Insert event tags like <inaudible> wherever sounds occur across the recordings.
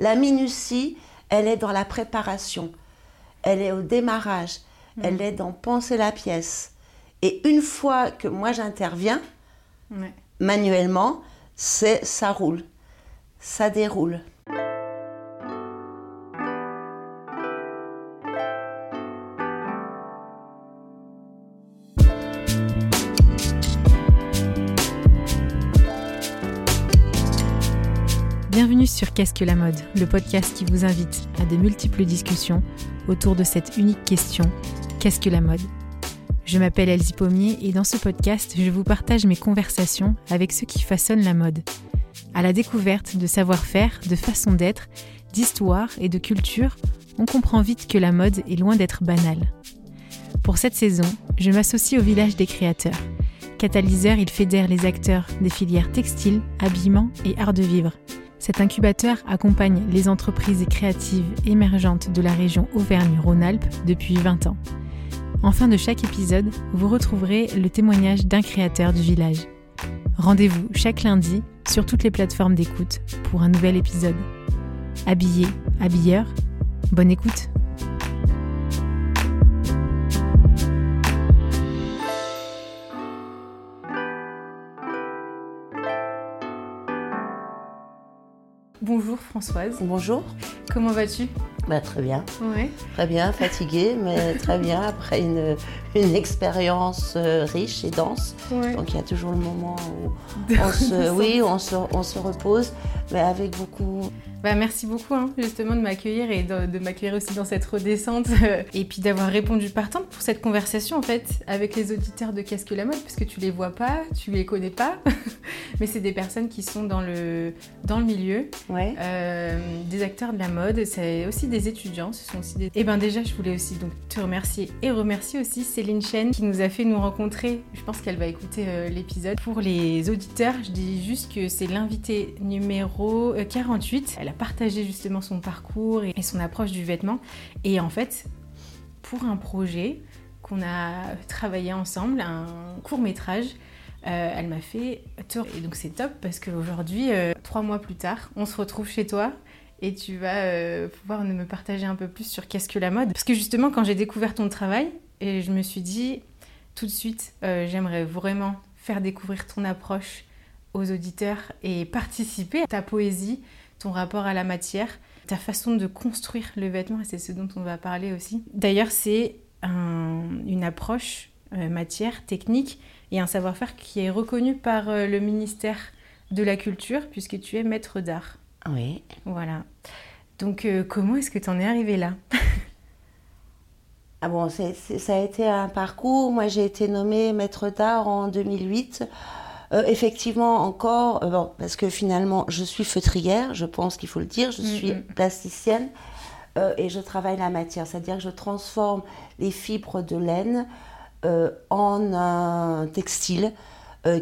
La minutie, elle est dans la préparation, elle est au démarrage, Mm. elle est dans penser la pièce. Et une fois que moi j'interviens, Ouais. manuellement, c'est ça roule, ça déroule. Sur Qu'est-ce que la mode, le podcast qui vous invite à de multiples discussions autour de cette unique question qu'est-ce que la mode? Je m'appelle Elsie Pommier et dans ce podcast, je vous partage mes conversations avec ceux qui façonnent la mode. À la découverte de savoir-faire, de façon d'être, d'histoire et de culture, on comprend vite que la mode est loin d'être banale. Pour cette saison, je m'associe au village des créateurs. Catalyseur, il fédère les acteurs des filières textiles, habillement et art de vivre. Cet incubateur accompagne les entreprises créatives émergentes de la région Auvergne-Rhône-Alpes depuis 20 ans. En fin de chaque épisode, vous retrouverez le témoignage d'un créateur du village. Rendez-vous chaque lundi sur toutes les plateformes d'écoute pour un nouvel épisode. Habillé, habilleur, bonne écoute Bonjour Françoise, Bonjour. comment vas-tu? Bah, très bien, Ouais. très bien, fatiguée, mais très bien après une, une expérience euh, riche et dense. ouais. Donc il y a toujours le moment où <laughs> on se, oui, on se, on se repose, mais avec beaucoup. Bah, merci beaucoup hein, justement de m'accueillir et de, de m'accueillir aussi dans cette redescente euh, et puis d'avoir répondu partante pour cette conversation en fait avec les auditeurs de Qu'est-ce que la mode parce que tu les vois pas, tu les connais pas, <laughs> mais c'est des personnes qui sont dans le, dans le milieu, Ouais. euh, des acteurs de la mode, c'est aussi des étudiants, ce sont aussi des... Et ben déjà je voulais aussi donc te remercier et remercier aussi Céline Chen qui nous a fait nous rencontrer, je pense qu'elle va écouter euh, l'épisode. Pour les auditeurs, je dis juste que c'est l'invité numéro euh, 48, elle a partagé justement son parcours et, son approche du vêtement et en fait pour un projet qu'on a travaillé ensemble, un court métrage, euh, elle m'a fait tour. Et donc c'est top parce qu'aujourd'hui, euh, trois mois plus tard, on se retrouve chez toi et tu vas euh, pouvoir me partager un peu plus sur qu'est-ce que la mode? Parce que justement, quand j'ai découvert ton travail, et je me suis dit tout de suite, euh, j'aimerais vraiment faire découvrir ton approche aux auditeurs et participer à ta poésie, ton rapport à la matière, ta façon de construire le vêtement, et c'est ce dont on va parler aussi. D'ailleurs, c'est un- une approche euh, matière, technique et un savoir-faire qui est reconnu par euh, le ministère de la Culture, puisque tu es maître d'art. Oui. Voilà. Donc, euh, comment est-ce que tu en es arrivé là? <laughs> Ah bon, ça a été un parcours. Moi, j'ai été nommée maître d'art en 2008. Euh, effectivement, encore, euh, bon, parce que finalement, je suis feutrière, je pense qu'il faut le dire, je suis mm. plasticienne euh, et je travaille la matière, c'est-à-dire que je transforme les fibres de laine en un textile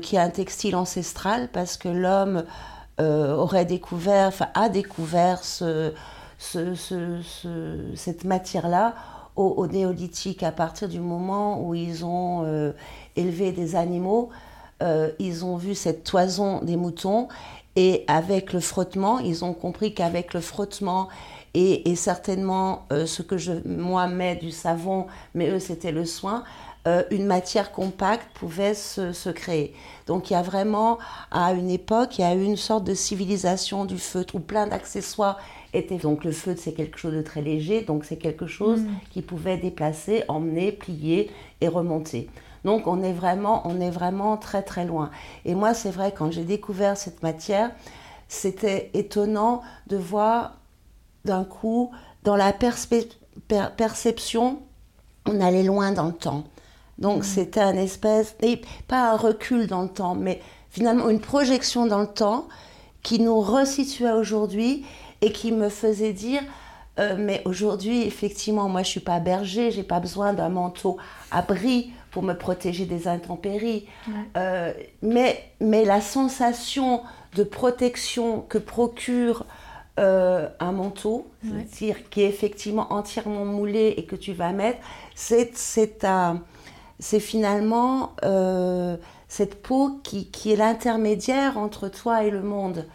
qui est un textile ancestral parce que l'homme aurait découvert, enfin a découvert ce, ce- ce- ce- cette matière-là au, néolithique à partir du moment où ils ont euh, élevé des animaux, euh, ils ont vu cette toison des moutons et avec le frottement, ils ont compris qu'avec le frottement et, certainement euh, ce que je, moi mets du savon, mais eux c'était le soin, une matière compacte pouvait se, se créer. Donc il y a vraiment, à une époque, il y a eu une sorte de civilisation du feutre où plein d'accessoires Donc le feutre c'est quelque chose de très léger, donc c'est quelque chose Mm. qui pouvait déplacer, emmener, plier et remonter. Donc on est vraiment, on est vraiment très très loin. Et moi c'est vrai quand j'ai découvert cette matière, c'était étonnant de voir d'un coup dans la per- perception, on allait loin dans le temps. Donc c'était un espèce, et pas un recul dans le temps, mais finalement une projection dans le temps qui nous resituait aujourd'hui et qui me faisait dire, euh, mais aujourd'hui effectivement, moi je suis pas berger, j'ai pas besoin d'un manteau abri pour me protéger des intempéries, Ouais. Euh, mais, mais la sensation de protection que procure euh, un manteau, Ouais. c'est-à-dire qui est effectivement entièrement moulé et que tu vas mettre, c'est c'est un- c'est finalement cette peau qui, qui est l'intermédiaire entre toi et le monde.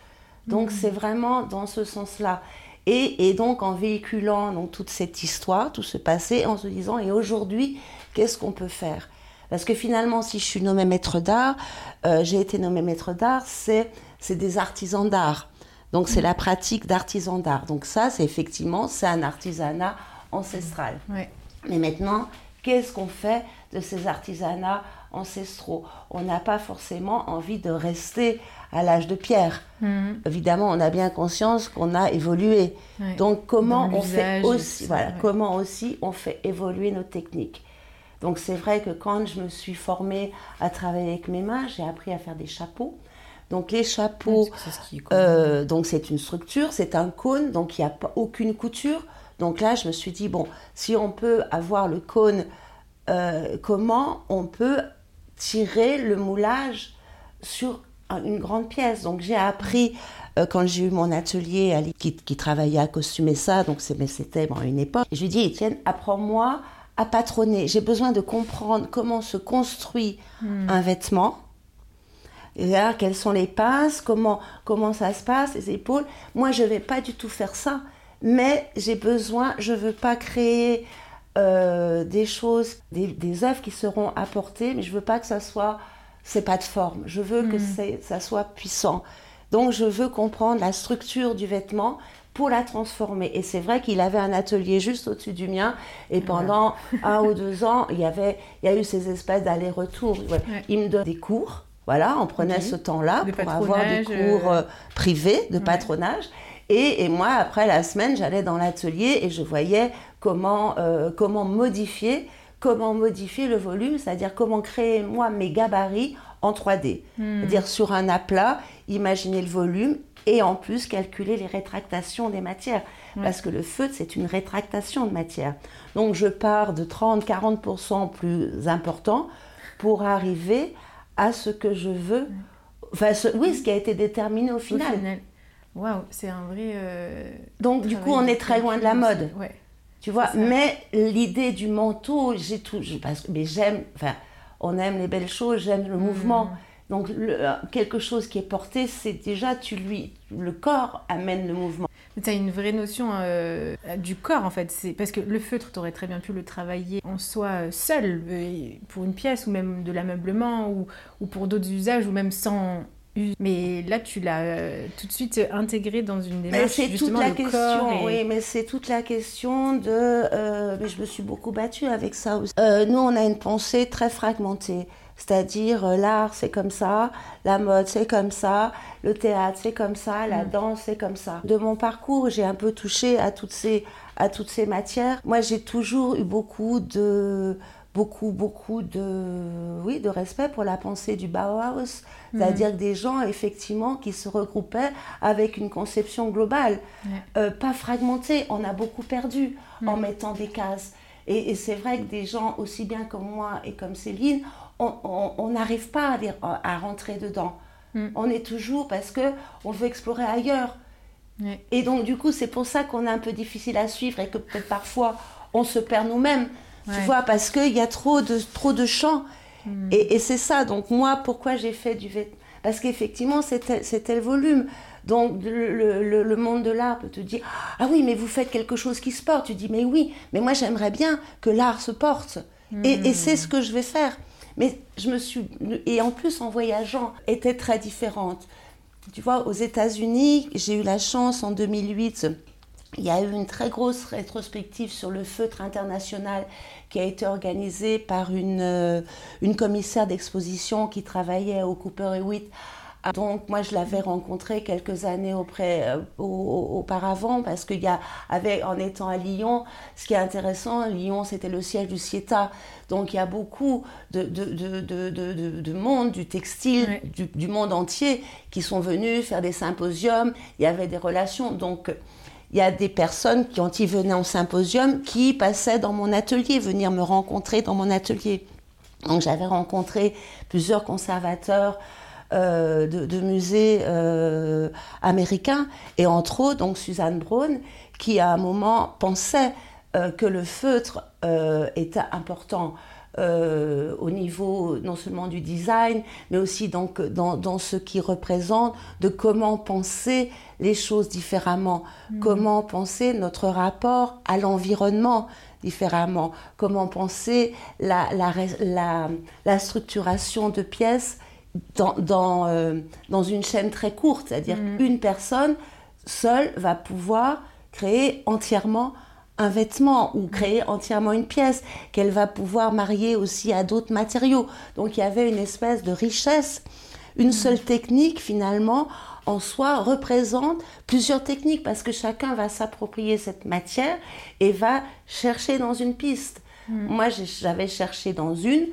Donc c'est vraiment dans ce sens-là. Et, et, donc en véhiculant donc, toute cette histoire, tout ce passé, en se disant, et aujourd'hui, qu'est-ce qu'on peut faire? Parce que finalement, si je suis nommée maître d'art, euh, j'ai été nommée maître d'art, c'est des artisans d'art. Donc c'est la pratique d'artisan d'art. Donc ça, c'est effectivement, c'est un artisanat ancestral. Mais maintenant, qu'est-ce qu'on fait de ces artisanats ancestraux On n'a pas forcément envie de rester à l'âge de pierre. Mhm. Évidemment, on a bien conscience qu'on a évolué. Donc comment on fait aussi, voilà, comment aussi on fait évoluer nos techniques. Donc c'est vrai que quand je me suis formée à travailler avec mes mains, j'ai appris à faire des chapeaux. Donc les chapeaux, euh, donc c'est une structure, c'est un cône, donc il n'y a pas aucune couture. Donc là, je me suis dit bon, si on peut avoir le cône, euh, comment on peut tirer le moulage sur une grande pièce. Donc j'ai appris euh, quand j'ai eu mon atelier à qui, qui, travaillait à costumer ça, donc c'était bon, une époque. je lui dis Étienne, apprends-moi à patronner. J'ai besoin de comprendre comment se construit hmm. un vêtement. Et là, quelles sont les pinces, comment, comment ça se passe, les épaules. Moi, je ne vais pas du tout faire ça, mais j'ai besoin, je ne veux pas créer euh, des choses, des, des œuvres qui seront apportées, mais je ne veux pas que ça soit c'est pas de forme. Je veux que mm. ça soit puissant. Donc je veux comprendre la structure du vêtement pour la transformer. Et c'est vrai qu'il avait un atelier juste au-dessus du mien. Et pendant un ou deux ans, il y avait, il y a eu ces espèces d'allers-retours. Il me donne des cours. Voilà, on prenait ce temps-là pour avoir des cours euh, privés de patronage. Et, et, moi, après la semaine, j'allais dans l'atelier et je voyais comment, euh, comment modifier comment modifier le volume, c'est-à-dire comment créer moi mes gabarits en 3D. Hmm. C'est-à-dire sur un aplat, imaginer le volume et en plus calculer les rétractations des matières. Parce que le feutre, c'est une rétractation de matière. Donc je pars de 30-40% plus important pour arriver à ce que je veux. Enfin, oui, ce qui a été déterminé au final. Waouh, c'est un vrai. Euh, Donc, du coup, on est très loin de la mode. Ouais. Tu vois, mais l'idée du manteau, j'ai tout, parce, mais j'aime, enfin, on aime les belles choses, j'aime le mouvement. Mm. Donc euh, quelque chose qui est porté, c'est déjà tu lui, le corps amène le mouvement. Tu as une vraie notion euh, du corps en fait, c'est parce que le feutre, tu aurais très bien pu le travailler en soi euh, seul pour une pièce ou même de l'ameublement ou, ou pour d'autres usages ou même sans mais là, tu l'as euh, tout de suite intégré dans une démarche c'est toute la question, oui, mais c'est toute la question de. Euh, mais je me suis beaucoup battue avec ça aussi. Euh, nous, on a une pensée très fragmentée. C'est-à-dire, l'art, c'est comme ça, la mode, c'est comme ça, le théâtre, c'est comme ça, la mm. danse, c'est comme ça. De mon parcours, j'ai un peu touché à toutes ces, à toutes ces matières. Moi, j'ai toujours eu beaucoup de beaucoup, beaucoup de, oui, de respect pour la pensée du Bauhaus, c'est-à-dire mm. des gens effectivement qui se regroupaient avec une conception globale, euh, pas fragmentée. On a beaucoup perdu en mm. mettant des cases. Et, c'est vrai que des gens aussi bien comme moi et comme Céline, on n'arrive pas à, à, rentrer dedans. Mm. On est toujours parce que on veut explorer ailleurs. Et donc du coup, c'est pour ça qu'on est un peu difficile à suivre et que peut-être parfois on se perd nous-mêmes. Tu vois, parce qu'il y a trop de, trop de champs. Hmm. Et, c'est ça. Donc, moi, pourquoi j'ai fait du vêtement Parce qu'effectivement, c'était le volume. Donc, le, le, monde de l'art peut te dire Ah oui, mais vous faites quelque chose qui se porte. Tu dis Mais oui, mais moi, j'aimerais bien que l'art se porte. Et, et c'est hmm. ce que je vais faire. Mais je me suis. Et en plus, en voyageant, était très différente. Tu vois, aux États-Unis, j'ai eu la chance en 2008 il y a eu une très grosse rétrospective sur le feutre international qui a été organisée par une, euh, une commissaire d'exposition qui travaillait au Cooper Hewitt donc moi je l'avais rencontré quelques années auprès, euh, auparavant parce qu'il y a, avec, en étant à Lyon, ce qui est intéressant, Lyon c'était le siège du CIETA, donc il y a beaucoup de, de, de, de monde, du textile, du, du, monde entier qui sont venus faire des symposiums, il y avait des relations, donc il y a des personnes qui, quand ils venaient en symposium, qui passaient dans mon atelier, venir me rencontrer dans mon atelier. Donc j'avais rencontré plusieurs conservateurs euh, de, musées euh, américains, et entre autres donc Suzanne Braun, qui à un moment pensait euh, que le feutre était important euh, au niveau non seulement du design, mais aussi donc dans, dans, ce qui représente de comment penser les choses différemment, mm. comment penser notre rapport à l'environnement différemment, comment penser la, la, la, la structuration de pièces dans, dans, euh, dans, une chaîne très courte, c'est-à-dire mm. qu'une personne seule va pouvoir créer entièrement un vêtement ou créer entièrement une pièce qu'elle va pouvoir marier aussi à d'autres matériaux. Donc il y avait une espèce de richesse. Une mm. seule technique finalement en soi représente plusieurs techniques parce que chacun va s'approprier cette matière et va chercher dans une piste. Mm. Moi j'avais cherché dans une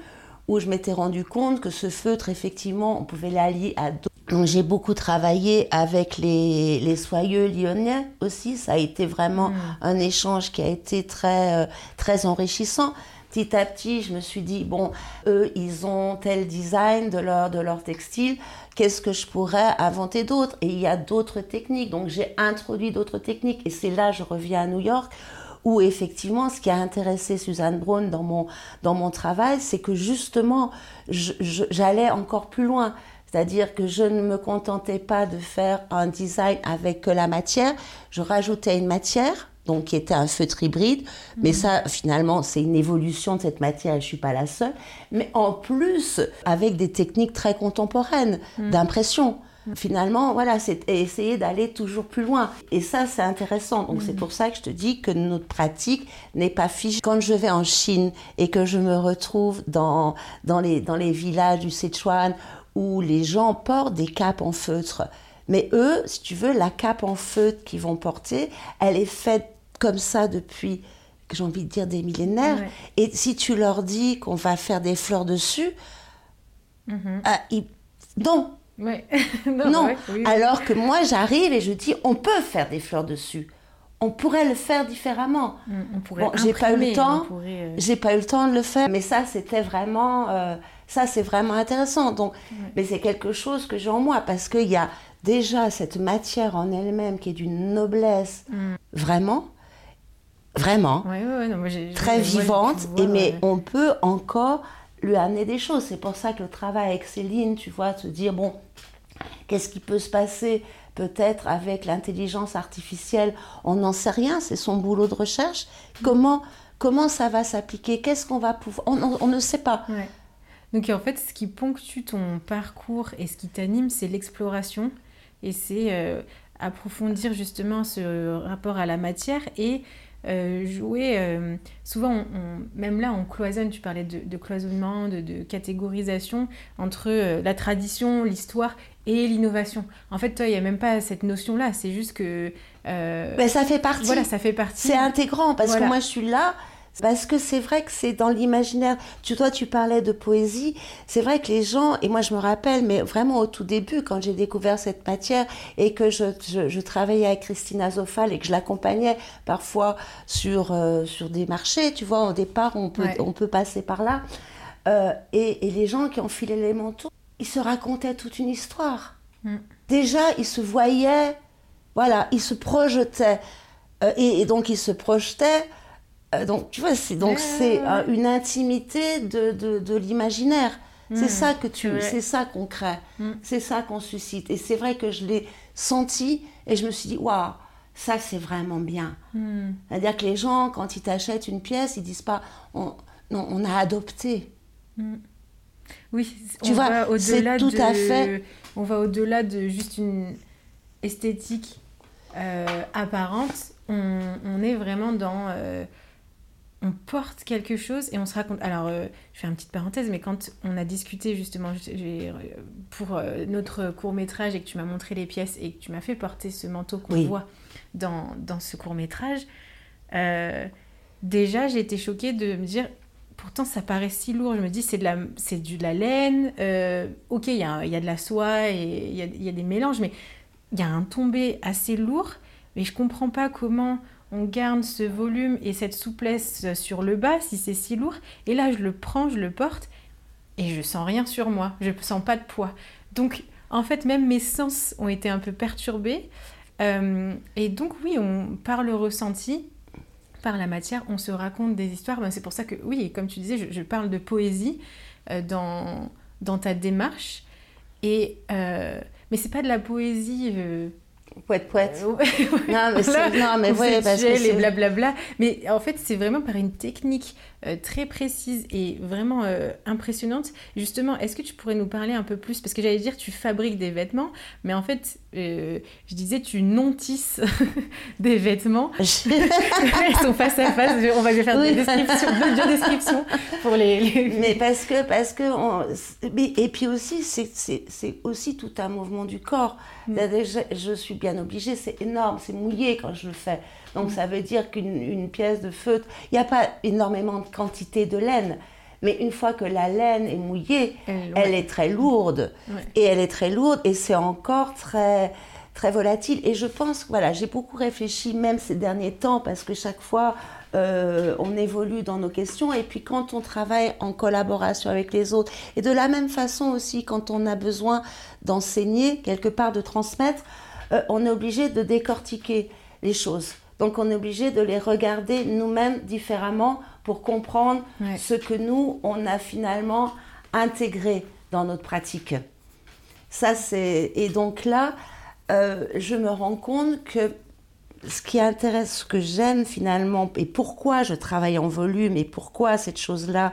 où je m'étais rendu compte que ce feutre effectivement on pouvait l'allier à d'autres donc j'ai beaucoup travaillé avec les, les, soyeux lyonnais aussi. Ça a été vraiment mm. un échange qui a été très, euh, très enrichissant. Petit à petit, je me suis dit, bon, eux, ils ont tel design de leur, de leur textile, qu'est-ce que je pourrais inventer d'autre? Et il y a d'autres techniques, donc j'ai introduit d'autres techniques. Et c'est là, je reviens à New York, où effectivement, ce qui a intéressé Suzanne Braun dans mon, dans mon travail, c'est que justement, j'allais encore plus loin. C'est-à-dire que je ne me contentais pas de faire un design avec que la matière, je rajoutais une matière, donc qui était un feutre hybride, mais mhm. ça finalement c'est une évolution de cette matière, je ne suis pas la seule, mais en plus avec des techniques très contemporaines mhm. d'impression. Mhm. Finalement, voilà, c'est essayer d'aller toujours plus loin. Et ça, c'est intéressant. Donc, c'est pour ça que je te dis que notre pratique n'est pas figée. Quand je vais en Chine et que je me retrouve dans, dans, les, dans les villages du Sichuan où les gens portent des capes en feutre. Mais eux, si tu veux, la cape en feutre qu'ils vont porter, elle est faite comme ça depuis, j'ai envie de dire, des millénaires. Et si tu leur dis qu'on va faire des fleurs dessus, mm-hmm. ah, non. <laughs> non. Alors que moi, j'arrive et je dis, on peut faire des fleurs dessus. On pourrait le faire différemment. Mm, on pourrait j'ai pas eu le temps. Euh, j'ai pas eu le temps de le faire. Mais ça, c'était vraiment. Euh, ça, c'est vraiment intéressant. Donc, Mais c'est quelque chose que j'ai en moi parce qu'il y a déjà cette matière en elle-même qui est d'une noblesse mm. vraiment, vraiment, très vivante. et mais on peut encore lui amener des choses. C'est pour ça que le travail avec Céline, tu vois, se dire, bon, qu'est-ce qui peut se passer peut-être avec l'intelligence artificielle, on n'en sait rien, c'est son boulot de recherche. Mm. Comment, comment ça va s'appliquer? Qu'est-ce qu'on va pouvoir... On, on, ne sait pas. Donc en fait, ce qui ponctue ton parcours et ce qui t'anime, c'est l'exploration et c'est euh, approfondir justement ce rapport à la matière et euh, jouer. Euh, souvent, même là, on cloisonne. Tu parlais de, cloisonnement, de, catégorisation entre la tradition, l'histoire et l'innovation. En fait, toi, il n'y a même pas cette notion-là. C'est juste que. Ben, ça fait partie. Voilà, ça fait partie. C'est intégrant parce que moi, je suis là parce que c'est vrai que c'est dans l'imaginaire. Tu, toi, tu parlais de poésie. C'est vrai que les gens, et moi je me rappelle, mais vraiment au tout début, quand j'ai découvert cette matière et que je, je, travaillais avec Christina Zofal et que je l'accompagnais parfois sur, euh, sur des marchés, tu vois, au départ, on peut, on peut passer par là. Euh, et, et, les gens qui ont filé les manteaux, ils se racontaient toute une histoire. Mm. Déjà, ils se voyaient, voilà, ils se projetaient. Euh, et, et, donc, ils se projetaient euh, donc, tu vois, c'est donc c'est euh, une intimité de, de, l'imaginaire. C'est hmm. ça que tu, c'est ça qu'on crée, hmm. c'est ça qu'on suscite. Et c'est vrai que je l'ai senti et je me suis dit, waouh, ça c'est vraiment bien. C'est-à-dire que les gens, quand ils t'achètent une pièce, ils disent pas, on, non, on a adopté. Oui, tu vois, c'est tout à fait. On va au-delà de juste une esthétique euh, apparente. On, on, est vraiment dans on porte quelque chose et on se raconte. Alors, euh, je fais une petite parenthèse, mais quand on a discuté justement euh, pour euh, notre court métrage et que tu m'as montré les pièces et que tu m'as fait porter ce manteau qu'on voit dans, ce court métrage, déjà j'ai été choquée de me dire. Pourtant, ça paraît si lourd. Je me dis, c'est de la, de la laine. ok, il y a, y a, de la soie et il y a, des mélanges, mais il y a un tombé assez lourd. Mais je comprends pas comment on garde ce volume et cette souplesse sur le bas si c'est si lourd. Et là, je le prends, je le porte et je sens rien sur moi. Je ne sens pas de poids. Donc, en fait, même mes sens ont été un peu perturbés. Euh, et donc, oui, on, par le ressenti, par la matière, on se raconte des histoires. Ben, c'est pour ça que, oui, comme tu disais, je, parle de poésie euh, dans, dans ta démarche. Et, euh, mais c'est pas de la poésie. Euh, Poète, poète. <laughs> non, mais c'est. Non, mais ouais, parce que. Les blablabla. Mais en fait, c'est vraiment par une technique euh, très précise et vraiment euh, impressionnante. Justement, est-ce que tu pourrais nous parler un peu plus? Parce que j'allais dire, tu fabriques des vêtements, mais en fait, euh, je disais, tu non-tisses <laughs> des vêtements. <laughs> Ils sont face à face. On va faire des descriptions, deux descriptions pour les, <laughs> Mais parce que. Parce que Et puis aussi, c'est aussi tout un mouvement du corps. Mm. Je, je suis bien obligée, c'est énorme, c'est mouillé quand je le fais. Donc ça veut dire qu'une pièce de feutre, il n'y a pas énormément de quantité de laine. Mais une fois que la laine est mouillée, elle, est très lourde. Et elle est très lourde et c'est encore très, très volatile. Et je pense, voilà, j'ai beaucoup réfléchi même ces derniers temps parce que chaque fois, euh, on évolue dans nos questions. Et puis quand on travaille en collaboration avec les autres, et de la même façon aussi quand on a besoin d'enseigner, quelque part de transmettre, euh, on est obligé de décortiquer les choses. Donc on est obligé de les regarder nous-mêmes différemment pour comprendre ce que nous, on a finalement intégré dans notre pratique. Ça, c'est... Et donc là, euh, je me rends compte que ce qui intéresse, ce que j'aime finalement, et pourquoi je travaille en volume, et pourquoi cette chose-là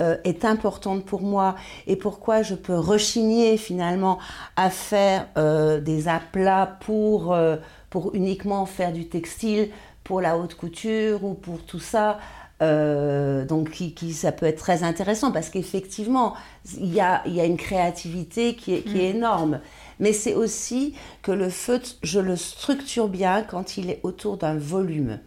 euh, est importante pour moi, et pourquoi je peux rechigner finalement à faire euh, des aplats pour pour uniquement faire du textile pour la haute couture ou pour tout ça. Euh, donc qui, ça peut être très intéressant parce qu'effectivement, il y a, y a, une créativité qui est, qui est mm. énorme. Mais c'est aussi que le feutre, je le structure bien quand il est autour d'un volume.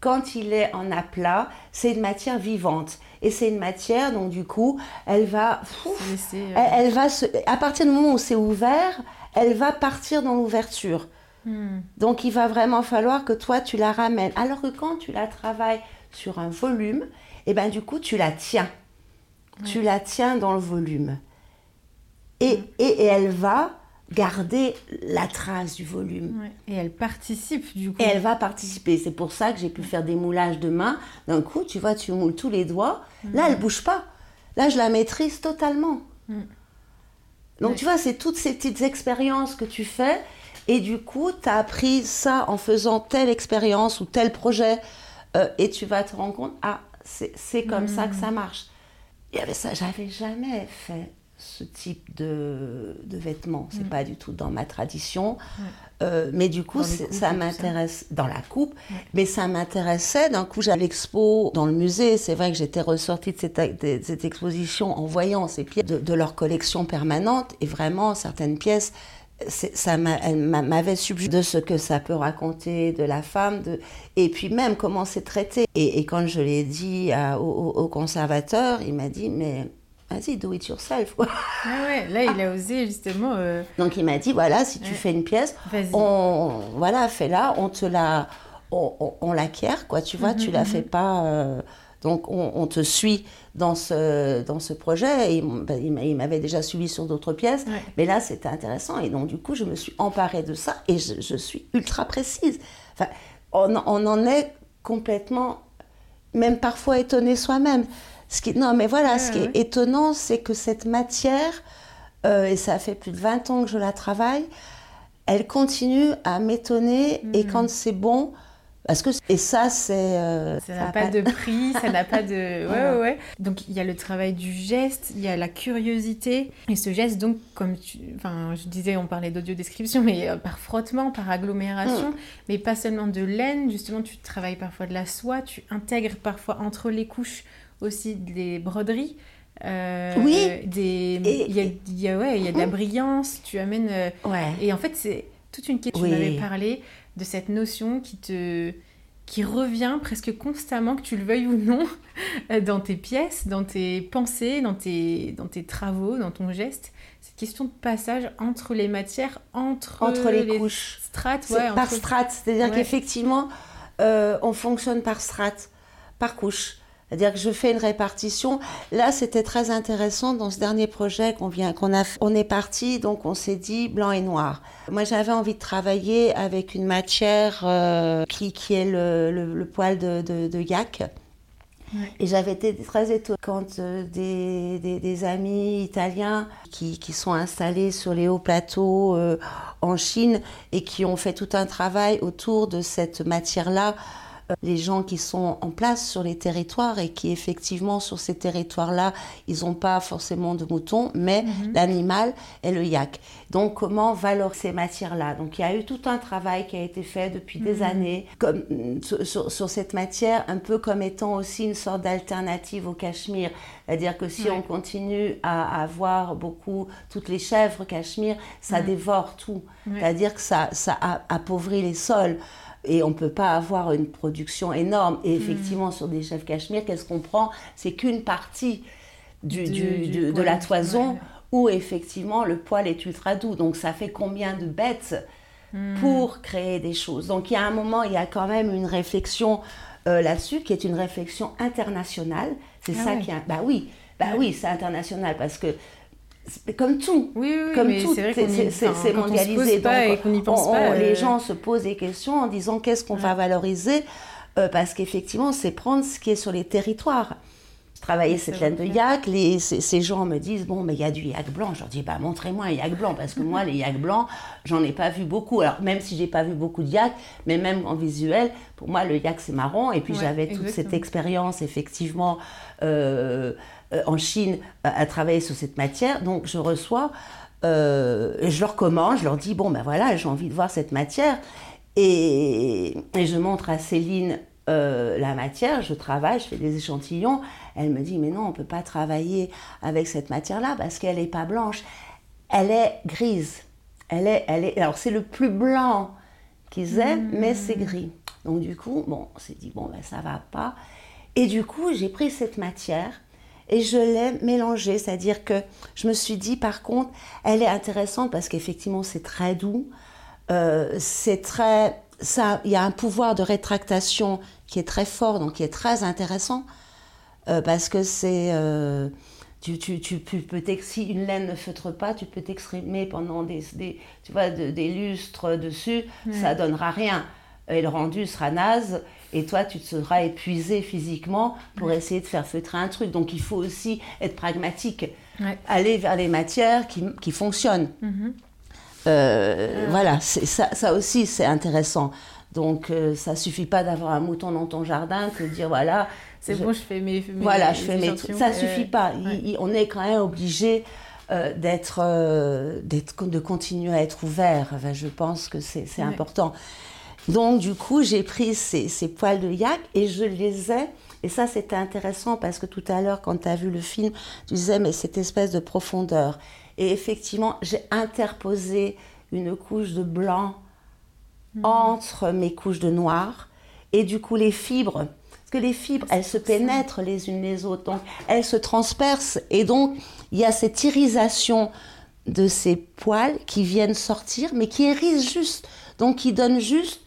Quand il est en aplat, c'est une matière vivante. Et c'est une matière, donc du coup, elle va... Euh, elle, va se, à partir du moment où c'est ouvert, elle va partir dans l'ouverture. Hmm. Donc il va vraiment falloir que toi tu la ramènes. Alors que quand tu la travailles sur un volume, et eh ben du coup tu la tiens. Tu la tiens dans le volume. Et, hmm. et, elle va garder la trace du volume. Et elle participe du coup. Et elle va participer. C'est pour ça que j'ai pu faire des moulages de main. D'un coup, tu vois, tu moules tous les doigts. Là, elle bouge pas. Là, je la maîtrise totalement. Hmm. Donc, tu vois, c'est toutes ces petites expériences que tu fais et du coup, tu as appris ça en faisant telle expérience ou tel projet. Euh, et tu vas te rendre compte, ah, c'est comme ça que ça hmm. marche. Il y avait ça, j'avais jamais fait ce type de, de vêtements. C'est hmm. pas du tout dans ma tradition. Euh, mais du coup, ça m'intéresse dans la coupe. Mais ça m'intéressait. D'un coup, j'allais à l'expo dans le musée. C'est vrai que j'étais ressortie de cette, cette, exposition en voyant ces pièces de, de leur collection permanente. Et vraiment, certaines pièces ça m'avait subjugué de ce que ça peut raconter de la femme, de, et puis même comment c'est traité. Et, quand je l'ai dit au, conservateur, il m'a dit, mais vas-y, do it yourself. Ah ouais, là, il a osé justement. Euh, Donc il m'a dit, voilà, si tu fais une pièce, on, voilà, fais-la, on te la, on, l'acquiert, quoi, tu vois, mhm, tu la mhm. fais pas. Euh, donc on, te suit dans ce, dans ce projet. Et, ben, il m'avait déjà suivi sur d'autres pièces, mais là c'était intéressant. Et donc du coup je me suis emparée de ça et je, suis ultra précise. Enfin, on, on, en est complètement, même parfois étonné soi-même. Ce qui, non mais voilà, ce qui est étonnant c'est que cette matière, euh, et ça fait plus de 20 ans que je la travaille, elle continue à m'étonner et mm. quand c'est bon, parce que, et ça, c'est. Euh, ça n'a pas, de <laughs> prix, ça n'a pas de. <laughs> Ouais, ouais, ouais. Donc, il y a le travail du geste, il y a la curiosité. Et ce geste, donc, comme tu. Enfin, je disais, on parlait d'audio description, mais euh, par frottement, par agglomération. Mm. Mais pas seulement de laine, justement, tu travailles parfois de la soie, tu intègres parfois entre les couches aussi des broderies. Euh, oui. Des... Il y a, y a, ouais, il y a de la mm. brillance, tu amènes. Ouais. Et en fait, c'est toute une question. Tu m'avais parlé de cette notion qui te qui revient presque constamment, que tu le veuilles ou non, <laughs> dans tes pièces, dans tes pensées, dans tes, dans tes travaux, dans ton geste. Cette question de passage entre les matières, entre, entre les, couches. Strates, ouais, Par strates, c'est-à-dire qu'effectivement, euh, on fonctionne par strates, par couches. C'est-à-dire que je fais une répartition. Là, c'était très intéressant dans ce dernier projet qu'on vient, qu'on a. On est parti, donc on s'est dit blanc et noir. Moi, j'avais envie de travailler avec une matière euh, qui, qui est le, le, poil de, de, de yak. Et j'avais été très étonnée quand euh, des, des, des, amis italiens qui, qui, sont installés sur les hauts plateaux euh, en Chine et qui ont fait tout un travail autour de cette matière-là les gens qui sont en place sur les territoires et qui effectivement sur ces territoires-là, ils n'ont pas forcément de moutons, mais mhm. l'animal est le yak. Donc comment valoriser ces matières-là? Donc il y a eu tout un travail qui a été fait depuis des mhm. années comme, sur, sur, cette matière, un peu comme étant aussi une sorte d'alternative au cachemire. C'est-à-dire que si on continue à, avoir beaucoup, toutes les chèvres cachemire, ça mhm. dévore tout. C'est-à-dire que ça, ça appauvrit les sols et on ne peut pas avoir une production énorme. Et effectivement, sur des chefs cachemire, qu'est-ce qu'on prend? C'est qu'une partie du, de la toison où effectivement le poil est ultra doux. Donc ça fait combien de bêtes hmm. pour créer des choses? Donc il y a un moment, il y a quand même une réflexion euh, là-dessus qui est une réflexion internationale. C'est ah ça qui a... Bah oui, bah oui, c'est international parce que comme tout. Oui, oui, comme tout, c'est mondialisé. Donc, pense pas, les gens se posent des questions en disant qu'est-ce qu'on va valoriser, euh, parce qu'effectivement, c'est prendre ce qui est sur les territoires. Travailler cette laine de yak, les, ces, gens me disent bon, mais il y a du yak blanc. Je leur dis bah montrez-moi un yak blanc, parce que moi <laughs> les yak blancs, j'en ai pas vu beaucoup. Alors même si j'ai pas vu beaucoup de yak, mais même en visuel, pour moi le yak c'est marron. Et puis j'avais toute cette expérience effectivement. Euh, euh, en Chine à, travailler sur cette matière. Donc je reçois, euh, je leur commande, je leur dis bon ben voilà, j'ai envie de voir cette matière. Et, je montre à Céline euh, la matière, je travaille, je fais des échantillons. Elle me dit mais non, on peut pas travailler avec cette matière-là parce qu'elle n'est pas blanche, elle est grise. Elle est, elle est. Alors c'est le plus blanc qu'ils aient, mmh. mais c'est gris. Donc du coup, bon, on s'est dit bon ben ça va pas. Et du coup, j'ai pris cette matière et je l'ai mélangée, c'est-à-dire que je me suis dit par contre, elle est intéressante parce qu'effectivement c'est très doux, euh, c'est très, ça, il y a un pouvoir de rétractation qui est très fort, donc qui est très intéressant euh, parce que c'est euh, tu, tu, tu, peux si une laine ne feutre pas, tu peux t'exprimer pendant des, des, tu vois, des lustres dessus, ça donnera rien. Et le rendu sera naze et toi tu te seras épuisé physiquement pour essayer de faire feutrer un truc. Donc il faut aussi être pragmatique, aller vers les matières qui, qui fonctionnent. Mhm. Euh. Voilà, ça, ça aussi c'est intéressant. Donc euh, ça suffit pas d'avoir un mouton dans ton jardin que de dire voilà. C'est bon, je fais mes, voilà, je fais mes trucs. Ça suffit pas. on est quand même obligé euh, d'être, d'être, de continuer à être ouvert. je pense que c'est, important. Donc, du coup, j'ai pris ces, poils de yak et je les ai. Et ça, c'était intéressant parce que tout à l'heure, quand tu as vu le film, tu disais, mais cette espèce de profondeur. Et effectivement, j'ai interposé une couche de blanc hmm. entre mes couches de noir. Et du coup, les fibres, parce que les fibres, elles se pénètrent les unes les autres, donc elles se transpercent. Et donc, il y a cette irisation de ces poils qui viennent sortir, mais qui hérissent juste. Donc, qui donnent juste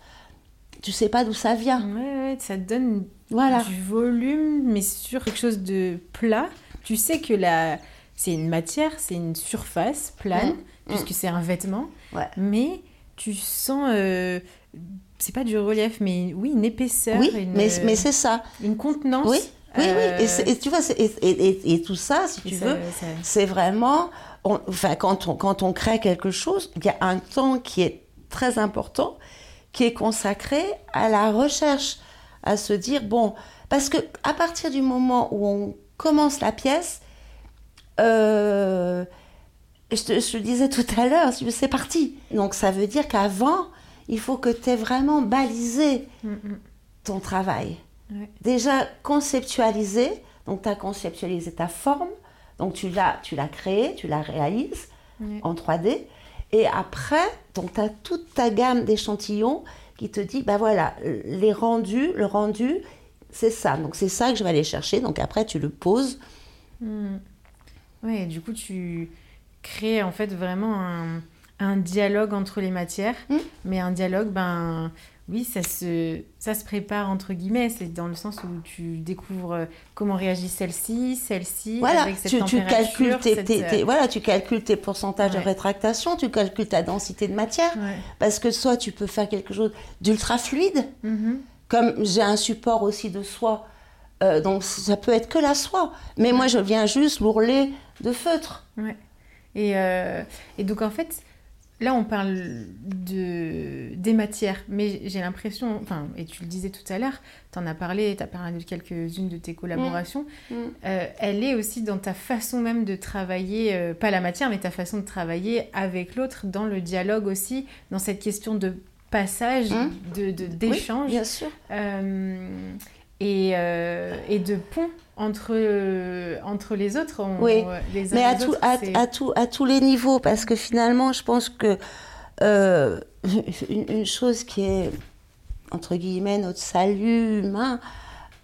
tu sais pas d'où ça vient. Ouais, ouais, ça te donne voilà. du volume, mais sur quelque chose de plat. Tu sais que la... c'est une matière, c'est une surface plane, mm, mm. puisque c'est un vêtement. Ouais. Mais tu sens. Euh, c'est pas du relief, mais oui, une épaisseur. Oui, mais, mais c'est ça. Une contenance. Oui, oui, oui. Et, tu vois, et, et, et, tout ça, si tu veux, c'est vraiment. enfin, quand on, quand on crée quelque chose, il y a un temps qui est très important qui est consacré à la recherche, à se dire, bon, parce que à partir du moment où on commence la pièce, euh, je, te, je, disais tout à l'heure, c'est parti. Donc ça veut dire qu'avant, il faut que tu aies vraiment balisé ton travail. Déjà conceptualisé, donc tu as conceptualisé ta forme, donc tu l'as, tu l'as créée, tu la réalises en 3D. Et après, donc tu as toute ta gamme d'échantillons qui te dit, ben voilà, les rendus, le rendu, c'est ça. Donc c'est ça que je vais aller chercher. Donc après, tu le poses. Oui, du coup, tu crées en fait vraiment un, un dialogue entre les matières, hmm. mais un dialogue ben, oui, ça se, ça se prépare entre guillemets. C'est dans le sens où tu découvres euh, comment réagit celle-ci, celle-ci, voilà, avec cette tu, tu calcules tes, cette, tes- euh, tes- voilà, tu calcules tes pourcentages Ouais. de rétractation, tu calcules ta densité de matière, ouais. parce que soit tu peux faire quelque chose d'ultra fluide, Mhm. comme j'ai un support aussi de soie, euh, donc ça peut être que la soie, mais moi je viens juste l'ourler de feutre. Et, euh, et donc en fait, là on parle de, des matières, mais j'ai l'impression, enfin, et tu le disais tout à l'heure, tu en as parlé, tu as parlé de quelques-unes de tes collaborations, Mm. euh, elle est aussi dans ta façon même de travailler, euh, pas la matière, mais ta façon de travailler avec l'autre, dans le dialogue aussi, dans cette question de passage, Mm. de, de- Oui, d'échange. bien sûr. Euh, et, euh, et de pont entre, euh, entre les autres. on- Oui, les uns Mais à, les tout, autres, à, à tout- à tous les niveaux, parce que finalement, je pense que euh, <laughs> une, une chose qui est, entre guillemets, notre salut humain,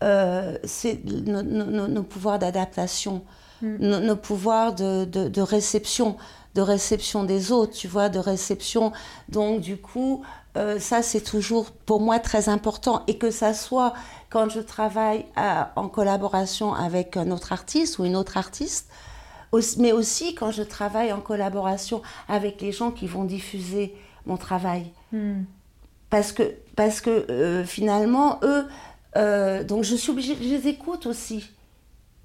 euh, c'est nos, nos- nos- nos pouvoirs d'adaptation, Mm. nos, nos pouvoirs de, de- de réception, de réception des autres, tu vois, de réception. Donc, du coup, euh, ça, c'est toujours pour moi très important. Et que ça soit quand je travaille à- en collaboration avec un autre artiste ou une autre artiste, aussi- mais aussi quand je travaille en collaboration avec les gens qui vont diffuser mon travail. Hmm. Parce que, parce que euh, finalement, eux, euh, donc je suis obligée, je les écoute aussi.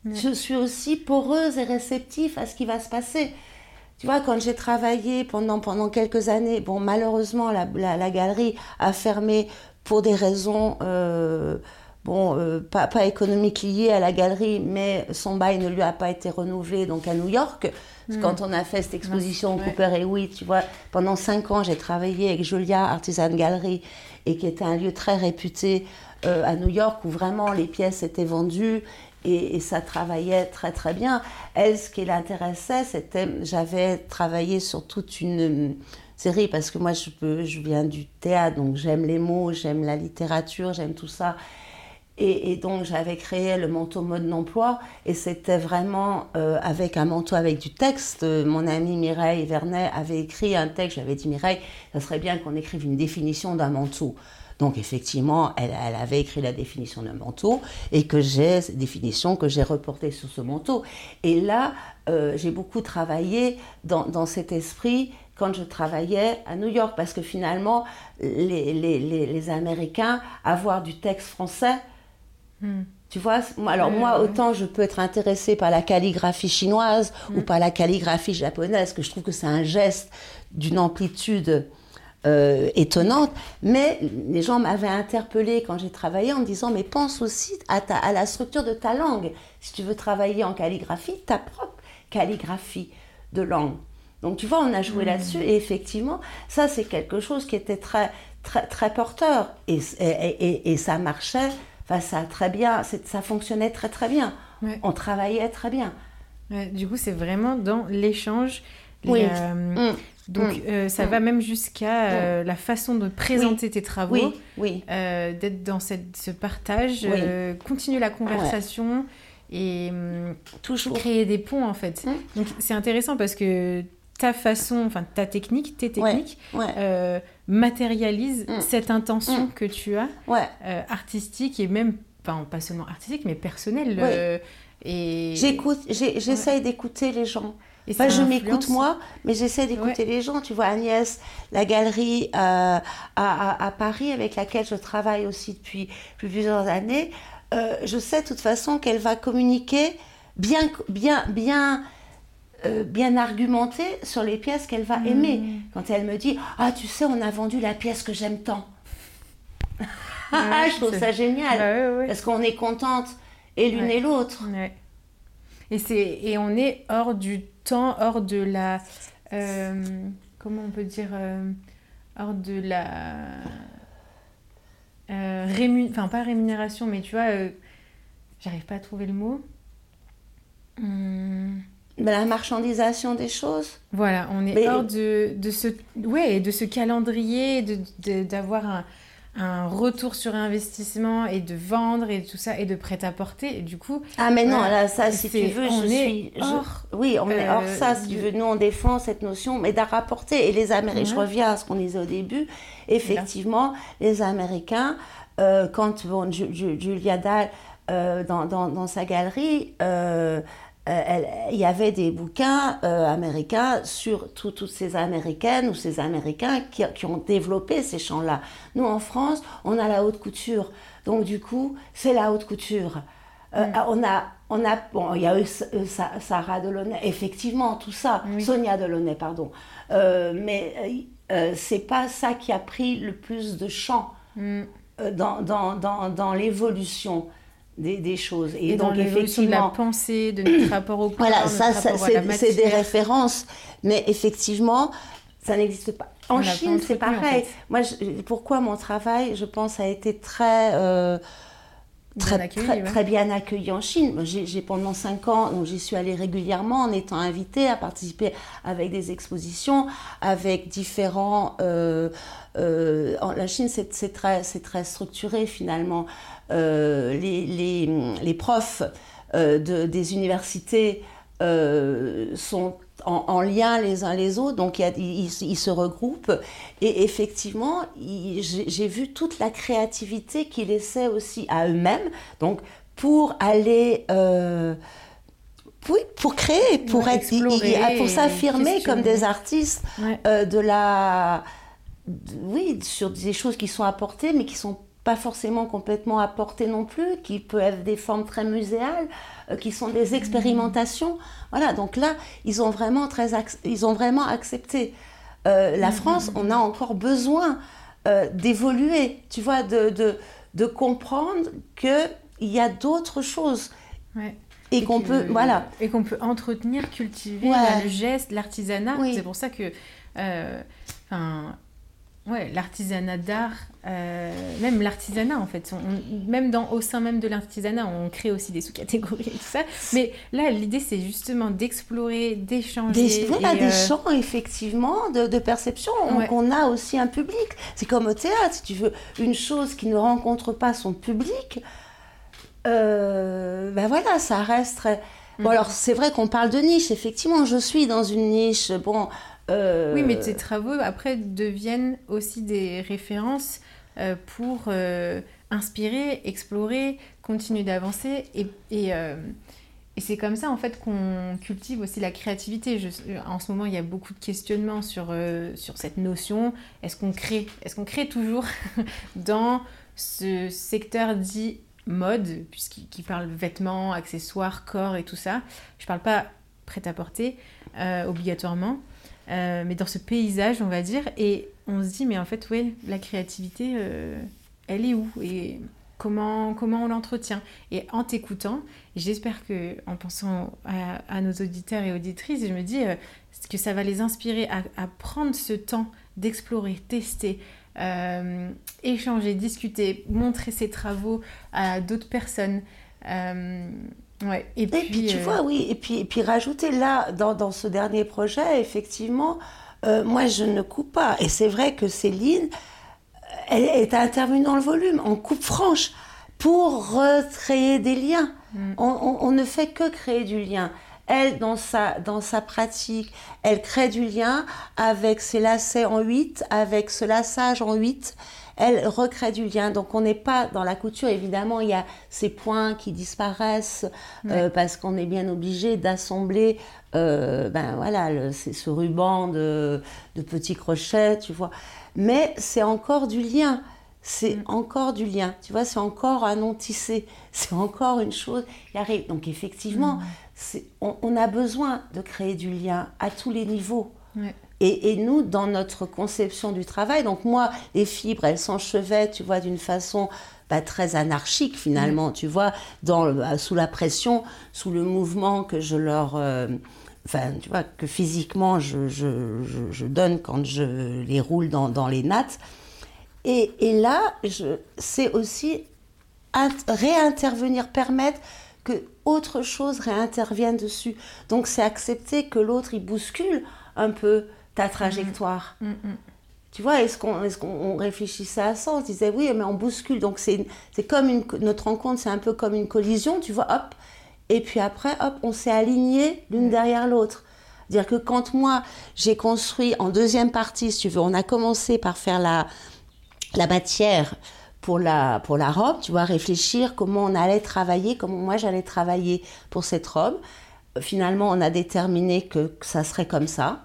Je suis aussi poreuse et réceptive à ce qui va se passer. Tu vois, quand j'ai travaillé pendant, pendant quelques années, bon, malheureusement, la, la, la galerie a fermé pour des raisons, euh, bon, euh, pas, pas économiques liées à la galerie, mais son bail ne lui a pas été renouvelé, donc à New York. Parce que Mm. Quand on a fait cette exposition Ouais. Cooper et Witt, tu vois, pendant cinq ans, j'ai travaillé avec Julia Artisan Gallery, et qui était un lieu très réputé euh, à New York, où vraiment les pièces étaient vendues et, ça travaillait très très bien. Elle, ce qui l'intéressait, c'était, j'avais travaillé sur toute une euh, série, parce que moi, je, peux, je viens du théâtre, donc j'aime les mots, j'aime la littérature, j'aime tout ça. Et, donc j'avais créé le manteau mode d'emploi et c'était vraiment euh, avec un manteau avec du texte. Mon amie Mireille Vernet avait écrit un texte, j'avais dit Mireille, ça serait bien qu'on écrive une définition d'un manteau. Donc effectivement, elle, elle avait écrit la définition d'un manteau et que j'ai cette définition que j'ai reportée sur ce manteau. Et là, euh, j'ai beaucoup travaillé dans, dans cet esprit quand je travaillais à New York parce que finalement, les, les, les, les Américains, avoir du texte français, Hmm. tu vois, alors moi, autant je peux être intéressée par la calligraphie chinoise ou par la calligraphie japonaise, que je trouve que c'est un geste d'une amplitude euh, étonnante, mais les gens m'avaient interpellée quand j'ai travaillé en me disant, mais pense aussi à, ta- à la structure de ta langue. Si tu veux travailler en calligraphie, ta propre calligraphie de langue. Donc tu vois, on a joué là-dessus et effectivement, ça c'est quelque chose qui était très, très, très porteur et, et, et- et ça marchait, enfin ça très bien, ça fonctionnait très très bien. Ouais. On travaillait très bien. Ouais, du coup, c'est vraiment dans l'échange. Oui. la- Mm. Donc, Mm. euh, ça Mm. va même jusqu'à euh, la façon de présenter tes travaux, Oui, oui. euh, d'être dans cette, ce partage, Oui. continuer la conversation et Toujours. créer des ponts en fait. Mm. Donc, c'est intéressant parce que ta façon, enfin ta technique, tes techniques Ouais, matérialisent Mm. cette intention Mm. que tu as artistique et même, enfin, pas seulement artistique, mais personnelle. Et J'écoute, j'essaye d'écouter les gens. Et Enfin, je m'écoute moi, mais j'essaie d'écouter les gens. Tu vois, Agnès, la galerie euh, à, à- à Paris, avec laquelle je travaille aussi depuis, depuis plusieurs années, euh, je sais de toute façon qu'elle va communiquer bien, bien, bien, euh, bien argumenté sur les pièces qu'elle va aimer. Mm. Quand elle me dit Ah, tu sais, on a vendu la pièce que j'aime tant. Ouais, <laughs> je trouve ça génial. Bah ouais. Parce qu'on est contente, et l'une et l'autre. Et, c'est, et on est hors du temps, hors de la... euh, comment on peut dire euh, Hors de la... euh, Enfin, pas rémunération, mais tu vois, j'arrive pas à trouver le mot. Hum, Mais la marchandisation des choses. Voilà, on est Mais- hors de, de ce... Ouais, de ce calendrier, de, de- d'avoir un, un retour sur investissement et de vendre et tout ça et de prêt à porter. Et du coup. Ah, mais non, là, ça, si tu veux, on je est suis. je- hors, oui, on est hors euh, ça, si tu veux. Nous, on défend cette notion, mais d'à rapporter. Et les Américains, je reviens à ce qu'on disait au début, effectivement, les Américains, euh, quand bon, Ju- Ju- Julia Dahl, euh, dans, dans, dans sa galerie, il y avait des bouquins euh, américains sur tout- toutes ces Américaines ou ces Américains qui, qui ont développé ces champs-là. Nous, en France, on a la haute couture. Donc, du coup, c'est la haute couture. Euh, On a, on a, bon, il y a eu euh, Sarah Delaunay, effectivement, tout ça, Oui. Sonia Delaunay, pardon. Euh, mais euh, euh, c'est pas ça qui a pris le plus de champ Mm. euh, dans, dans, dans, dans l'évolution des, des choses. Et, dans donc, l'évolution de la effectivement, pensée, de notre <clears throat> rapport au corps, voilà, notre ça, ça, c'est des références, mais effectivement, ça n'existe pas. En Chine, c'est en pareil. fait. Moi, je- pourquoi mon travail, je pense, a été très, euh, Bien très, accueilli, très, ouais. très bien accueilli en Chine. J'ai pendant cinq ans, donc j'y suis allée régulièrement en étant invitée à participer avec des expositions, avec différents. euh, euh, en- la Chine, c'est très, c'est très structuré finalement. Euh, les, les, les profs euh, de, des universités euh, sont en, en lien les uns les autres, donc ils, se regroupent. Et effectivement, j'ai vu toute la créativité qu'ils laissaient aussi à eux-mêmes, donc pour aller. euh, oui, pour créer, pour Ouais, être, pour s'affirmer comme des artistes Ouais. euh, de la, de- oui, sur des choses qui sont apportées, mais qui sont pas forcément complètement apportées non plus, qui peuvent être des formes très muséales, euh, qui sont des expérimentations. Voilà, donc là, ils ont vraiment très, ils ont vraiment accepté. Euh, la France, on a encore besoin euh, d'évoluer, tu vois, de, de, de comprendre que il y a d'autres choses Ouais. et, qu'on peut, voilà. et qu'on peut entretenir, cultiver Ouais. le geste, l'artisanat. Oui. C'est pour ça que, euh, ouais, l'artisanat d'art, euh, même l'artisanat en fait, on- même dans au sein même de l'artisanat, on crée aussi des sous-catégories et tout ça. Mais là, l'idée c'est justement d'explorer, d'échanger. Des, voilà, et, des euh, champs, effectivement, de, de perception. On- Ouais. qu'on a aussi un public. C'est comme au théâtre, si tu veux, une chose qui ne rencontre pas son public, euh, ben voilà, ça reste très... Bon, Mhm. alors, c'est vrai qu'on parle de niche, effectivement, je suis dans une niche, bon... Oui, mais tes travaux après deviennent aussi des références euh, pour euh, inspirer, explorer, continuer d'avancer. Euh, et c'est comme ça en fait qu'on cultive aussi la créativité. En ce moment, il y a beaucoup de questionnements sur, sur cette notion. Est-ce qu'on crée Est-ce qu'on crée toujours <laughs> dans ce secteur dit mode, puisqu'il qui parle vêtements, accessoires, corps et tout ça? Je parle pas prêt-à-porter obligatoirement. Euh, mais dans ce paysage, on va dire, et on se dit, mais en fait, ouais, la créativité, euh, elle est où Et comment, comment on l'entretient Et en t'écoutant, j'espère que, en pensant à, nos auditeurs et auditrices, je me dis euh, que ça va les inspirer à, prendre ce temps d'explorer, tester, échanger, discuter, montrer ses travaux à d'autres personnes. Ouais. Et Et puis, puis, tu euh, vois, oui, et puis, et puis rajouter là, dans, dans ce dernier projet, effectivement, euh, moi, je ne coupe pas. Et c'est vrai que Céline, elle est intervenue dans le volume, en coupe franche, pour recréer des liens. Mm. On, on- on ne fait que créer du lien. Elle, dans sa, dans sa pratique, elle crée du lien avec ses lacets en 8, avec ce laçage en 8. Elle recrée du lien. Donc, on n'est pas dans la couture. Évidemment, il y a ces points qui disparaissent euh, parce qu'on est bien obligé d'assembler euh, ben, voilà, le- c'est ce ruban de, de petits crochets, tu vois. Mais c'est encore du lien. C'est Mm. encore du lien. Tu vois, c'est encore un non tissé. <laughs> C'est encore une chose qui arrive. Donc, effectivement, Mm. c'est- on, on a besoin de créer du lien à tous les niveaux. Ouais. Et, et nous, dans notre conception du travail, donc moi, les fibres, elles s'enchevaient, tu vois, d'une façon bah, très anarchique finalement, tu vois, dans, bah, sous la pression, sous le mouvement que je leur... euh, Enfin, tu vois, que physiquement je, je- je- je donne quand je les roule dans, dans les nattes. Et, et là, c'est aussi int- réintervenir, permettre que autre chose réintervienne dessus. Donc c'est accepter que l'autre il bouscule un peu ta trajectoire. Mm, mm. Tu vois, est-ce qu'on est qu'on réfléchissait à ça On se disait oui, mais on bouscule. Donc c'est comme une, notre rencontre, c'est un peu comme une collision, tu vois, hop. Et puis après, hop, on s'est alignés l'une derrière l'autre. Dire que quand moi, j'ai construit en deuxième partie, si tu veux, on a commencé par faire la, la matière pour la, pour la robe, tu vois, réfléchir comment on allait travailler, comment moi j'allais travailler pour cette robe. Finalement, on a déterminé que, ça serait comme ça.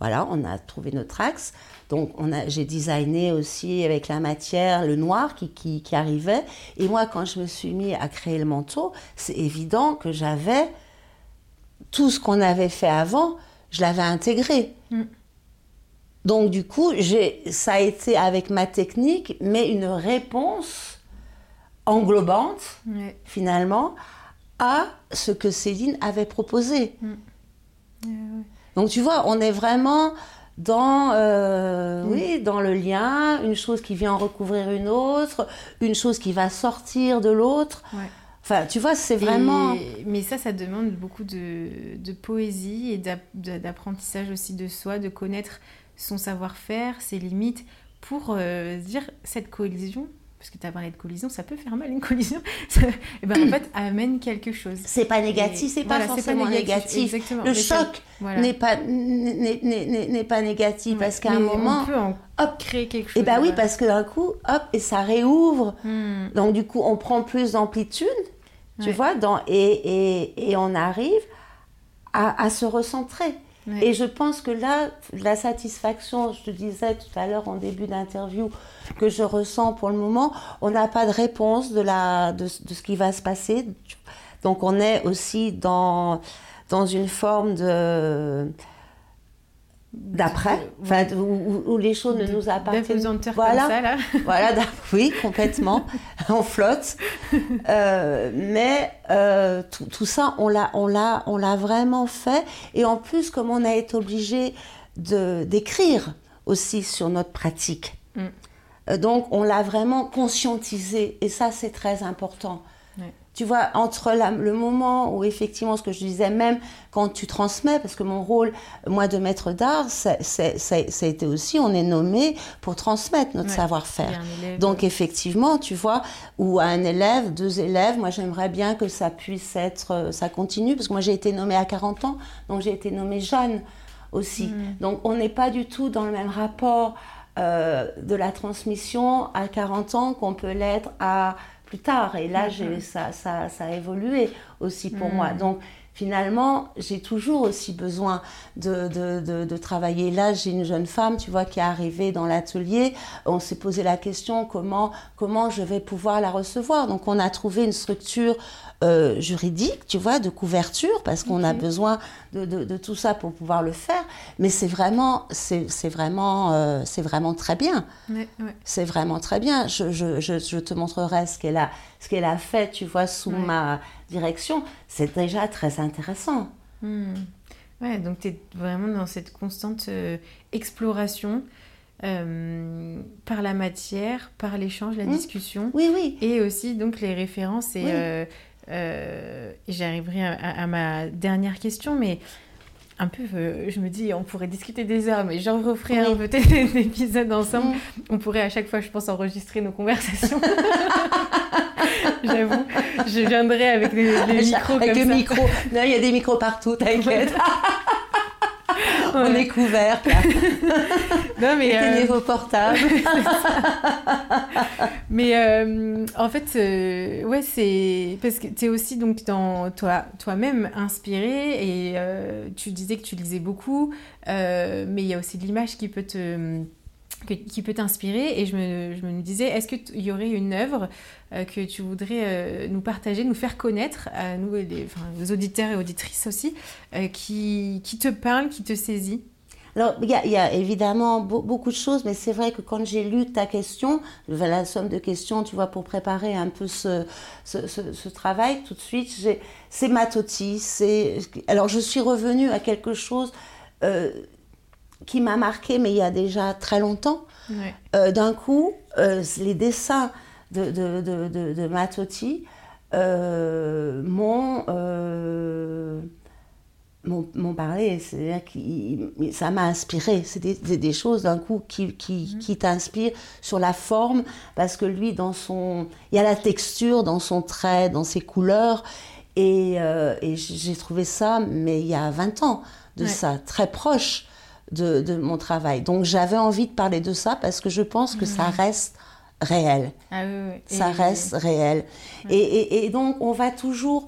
Voilà, on a trouvé notre axe. Donc, j'ai designé aussi avec la matière le noir qui, qui, qui, arrivait. Et moi, quand je me suis mis à créer le manteau, c'est évident que j'avais tout ce qu'on avait fait avant, je l'avais intégré. Mm. Donc du coup, ça a été avec ma technique, mais une réponse englobante, finalement, à ce que Céline avait proposé. Mm. Donc tu vois, on est vraiment dans, euh, mm. oui, dans le lien, une chose qui vient en recouvrir une autre, une chose qui va sortir de l'autre. Enfin, tu vois, c'est vraiment. mais ça, ça demande beaucoup de, poésie et d'apprentissage aussi de soi, de connaître son savoir-faire, ses limites, pour euh, dire cette collision, parce que tu as parlé de collision, ça peut faire mal une collision, <laughs> et eh ben, en <clears throat> fait amène quelque chose. C'est pas négatif, c'est pas forcément négatif. Le choc n'est pas n'est pas négatif parce qu'à un moment on peut en hop créer quelque chose. Et bah oui, parce que d'un coup, hop, et ça réouvre. Hmm. Donc du coup, on prend plus d'amplitude, tu vois, dans, et, et, et on arrive à, à se recentrer. Et je pense que là, la satisfaction, je te disais tout à l'heure en début d'interview, que je ressens pour le moment, on n'a pas de réponse de, la, de, ce qui va se passer. Donc on est aussi dans, dans une forme de d'après, enfin, où, les choses ne nous appartiennent pas. Voilà, ça, là. <laughs> voilà, oui, complètement, <laughs> on flotte. Euh, mais euh, tout, ça, on l'a, on l'a, on l'a vraiment fait. Et en plus, comme on a été obligé de d'écrire aussi sur notre pratique, mm. euh, donc on l'a vraiment conscientisé. Et ça, c'est très important tu vois, entre le moment où effectivement, ce que je disais, même quand tu transmets, parce que mon rôle, moi, de maître d'art, ça, a été aussi, on est nommé pour transmettre notre savoir-faire. Donc effectivement, tu vois, ou à un élève, deux élèves, moi j'aimerais bien que ça puisse être, euh, ça continue, parce que moi j'ai été nommée à 40 ans, donc j'ai été nommée jeune aussi. Mm. Donc on n'est pas du tout dans le même rapport euh, de la transmission à 40 ans qu'on peut l'être à plus tard. Et là, ça, ça, ça, a évolué aussi pour moi. Mm. Donc, finalement, j'ai toujours aussi besoin de, de, de, travailler. Là, j'ai une jeune femme, tu vois, qui est arrivée dans l'atelier. On s'est posé la question comment, comment je vais pouvoir la recevoir? Donc, on a trouvé une structure euh, juridique, tu vois, de couverture, parce qu'on a besoin de, de, tout ça pour pouvoir le faire. Mais c'est vraiment, c'est vraiment, euh, c'est vraiment très bien. C'est vraiment très bien. Je, je, je, te montrerai ce qu'elle a, ce qu'elle a fait, tu vois, sous ma direction. C'est déjà très intéressant. Hmm. Ouais, donc tu es vraiment dans cette constante euh, exploration. par la matière, par l'échange, la hmm. discussion. Oui, oui. Et aussi donc les références et, euh, j'arriverai à, ma dernière question, mais un peu, euh, je me dis, on pourrait discuter des heures, mais j'en referai un peut-être un <laughs> épisode ensemble. Mm. On pourrait à chaque fois, je pense, enregistrer nos conversations. <laughs> J'avoue, je viendrai avec les, micros avec comme le micro. Non, il y a des micros partout, t'inquiète. <laughs> on est couvert. <laughs> non, mais. Éteignez euh, vos portables. <laughs> mais euh, en fait, euh, ouais, c'est. Parce que tu es aussi donc dans toi, toi-même inspiré et tu disais que tu lisais beaucoup, mais il y a aussi de l'image qui peut te qui peut t'inspirer. Et je me, disais, est-ce qu'il y aurait une œuvre euh, que tu voudrais euh, nous partager, nous faire connaître, à nous, les, auditeurs et auditrices aussi, euh, qui, te parle, qui te saisit? Alors, il y, a évidemment beaucoup de choses, mais c'est vrai que quand j'ai lu ta question, la somme de questions, tu vois, pour préparer un peu ce, travail, tout de suite, c'est Matoti. Alors, je suis revenue à quelque chose qui m'a marqué, mais il y a déjà très longtemps. Euh, d'un coup, euh, les dessins de, de, de, de Matotti euh, m'ont m'ont parlé. C'est-à-dire que ça m'a inspiré. C'est des, des, choses d'un coup qui, qui, qui t'inspirent sur la forme, parce que lui, dans son, il y a la texture dans son trait, dans ses couleurs. Et, euh, et j'ai trouvé ça, mais il y a 20 ans de ça, très proche de, de mon travail. Donc j'avais envie de parler de ça parce que je pense que ça mm. reste réel. Ah oui, oui. Ça reste réel. Et, et, et, donc on va toujours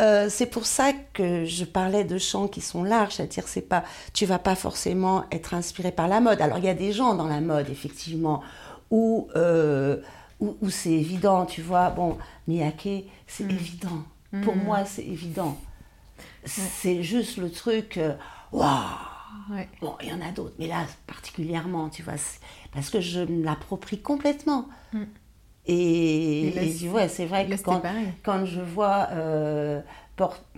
euh, c'est pour ça que je parlais de chants qui sont larges, c'est-à-dire c'est pas, tu vas pas forcément être inspiré par la mode. Alors il y a des gens dans la mode effectivement où, euh, où, c'est évident, tu vois. Bon, Miyake, c'est mm. évident. Pour mm. moi, c'est évident. C'est juste le truc, euh, Bon, il y en a d'autres, mais là particulièrement, tu vois, parce que je me l'approprie complètement. Mm. Et, tu vois, c'est vrai que quand, quand, je vois, euh,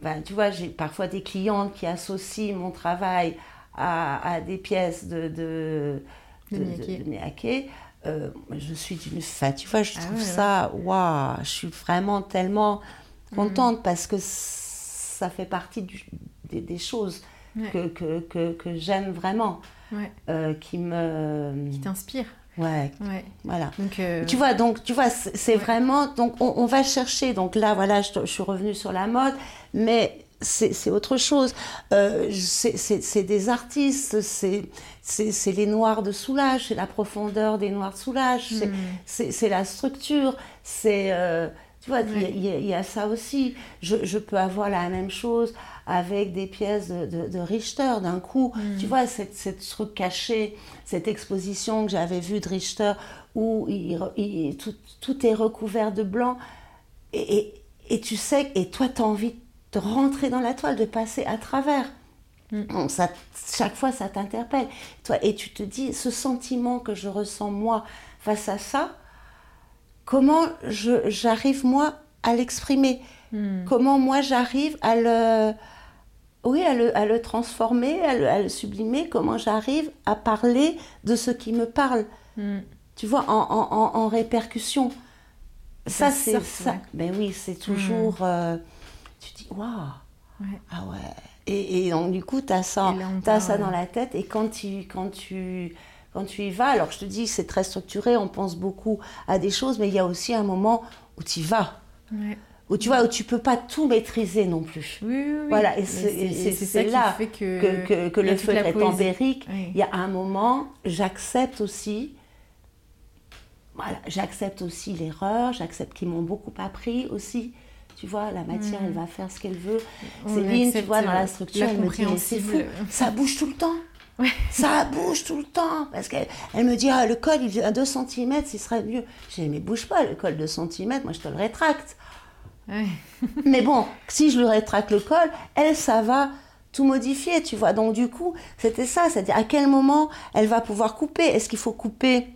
ben, tu vois, j'ai parfois des clientes qui associent mon travail à, à des pièces de, de, de, de, euh, je suis d'une fête, tu vois, je ah trouve ça, waouh, je suis vraiment tellement mm. contente parce que ça fait partie du, des, choses que, que, que, que j'aime vraiment, euh, qui me... Qui t'inspire Ouais. Voilà. Donc, euh, Tu vois, donc tu vois, c'est vraiment donc on, va chercher. Donc là, voilà, je, suis revenue sur la mode, mais c'est autre chose. Euh, c'est des artistes, c'est les noirs de soulage, c'est la profondeur des noirs de soulage, c'est hmm. la structure, c'est euh, tu vois, il y, y, a ça aussi. Je, je, peux avoir la même chose avec des pièces de, de, Richter d'un coup. Mm. Tu vois, cette, cette, truc caché, cette exposition que j'avais vue de Richter où il, tout, tout, est recouvert de blanc. Et, et, et tu sais, et toi, tu as envie de rentrer dans la toile, de passer à travers. Mm. ça, chaque fois, ça t'interpelle. Toi, et tu te dis, ce sentiment que je ressens moi face à ça, comment j'arrive moi à l'exprimer? Mm. Comment moi j'arrive à le, oui, à le, à le transformer, à le, sublimer, comment j'arrive à parler de ce qui me parle? Hmm. Tu vois, en, en, en, répercussion. Ça, c'est ça. Ben oui, c'est toujours. Hmm. Euh, tu dis, waouh! Ah ouais. Et, et, donc, du coup, tu as ça, as ça dans la tête. Et quand tu, quand, tu, quand tu y vas, alors je te dis, c'est très structuré, on pense beaucoup à des choses, mais il y a aussi un moment où tu y vas. Ouais où tu vois, où tu peux pas tout maîtriser non plus. Oui, oui, oui. Voilà, et c'est là que, que, que, le feu est empirique. Il y a un moment, j'accepte aussi, voilà, j'accepte aussi l'erreur, j'accepte qu'ils m'ont beaucoup appris aussi. Tu vois, la matière, elle mm. va faire ce qu'elle veut. Céline, tu vois, dans la structure, elle me dit, c'est fou, ça bouge tout le temps. Ça bouge tout le temps. Parce qu'elle elle me dit, ah, le col, il est à 2 cm, ce serait mieux. J'ai dit, mais bouge pas, le col de cm, moi je te le rétracte. <laughs> Mais bon, si je lui rétracte le col, elle, ça va tout modifier, tu vois. Donc du coup, c'était ça, c'est-à-dire à quel moment elle va pouvoir couper. Est-ce qu'il faut couper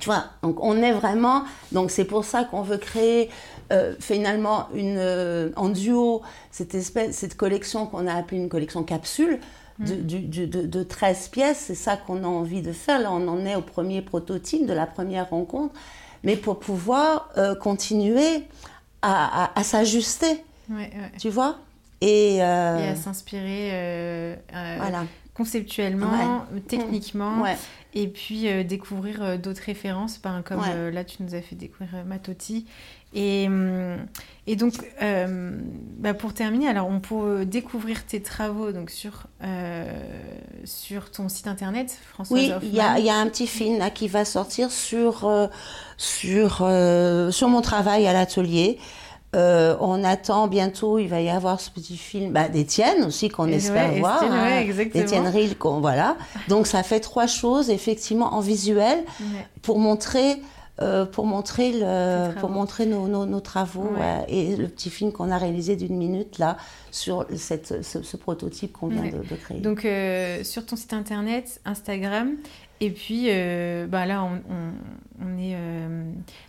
tu vois, donc on est vraiment, donc c'est pour ça qu'on veut créer euh, finalement une, euh, en duo cette espèce, cette collection qu'on a appelée une collection capsule de, mm. de, de 13 pièces. C'est ça qu'on a envie de faire. Là, on en est au premier prototype de la première rencontre, mais pour pouvoir euh, continuer à, s'ajuster. Tu vois? Et, euh, et, à s'inspirer euh, voilà. conceptuellement, techniquement. Et puis découvrir d'autres références, ben, comme là tu nous as fait découvrir Matotti et, hum, et donc, euh, bah pour terminer, alors on peut découvrir tes travaux donc sur, euh, sur ton site internet, François Oui, il y, y, a un petit film là, qui va sortir sur, euh, sur, sur mon travail à l'atelier. on attend bientôt, il va y avoir ce petit film bah, d'Étienne aussi qu'on espère voir. Hein, Étienne Ril, voilà. Donc ça fait trois choses effectivement en visuel pour montrer euh, pour montrer, le, pour montrer nos, nos, travaux et le petit film qu'on a réalisé d'une minute là sur cette, ce, prototype qu'on vient de, créer. Donc euh, sur ton site internet, Instagram, et puis euh, bah là on, on, est.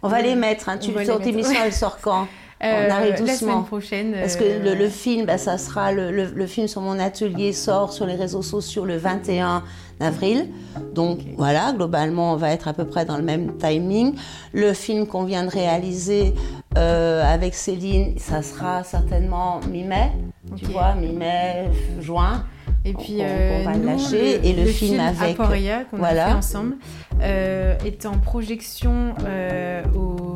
on va les mettre. Hein. Tu, sur émission, elle sort quand <laughs> on arrive doucement. La semaine prochaine. Parce que le, le film, bah, ça sera le, le, film sur mon atelier sort sur les réseaux sociaux le 21 avril. Donc voilà, globalement, on va être à peu près dans le même timing. Le film qu'on vient de réaliser euh, avec Céline, ça sera certainement mi-mai. Tu vois, mi-mai, juin. Et puis, on, euh, va nous, lâcher. le, et le, le film, avec. Aporia, qu'on voilà. a fait ensemble, euh, est en projection au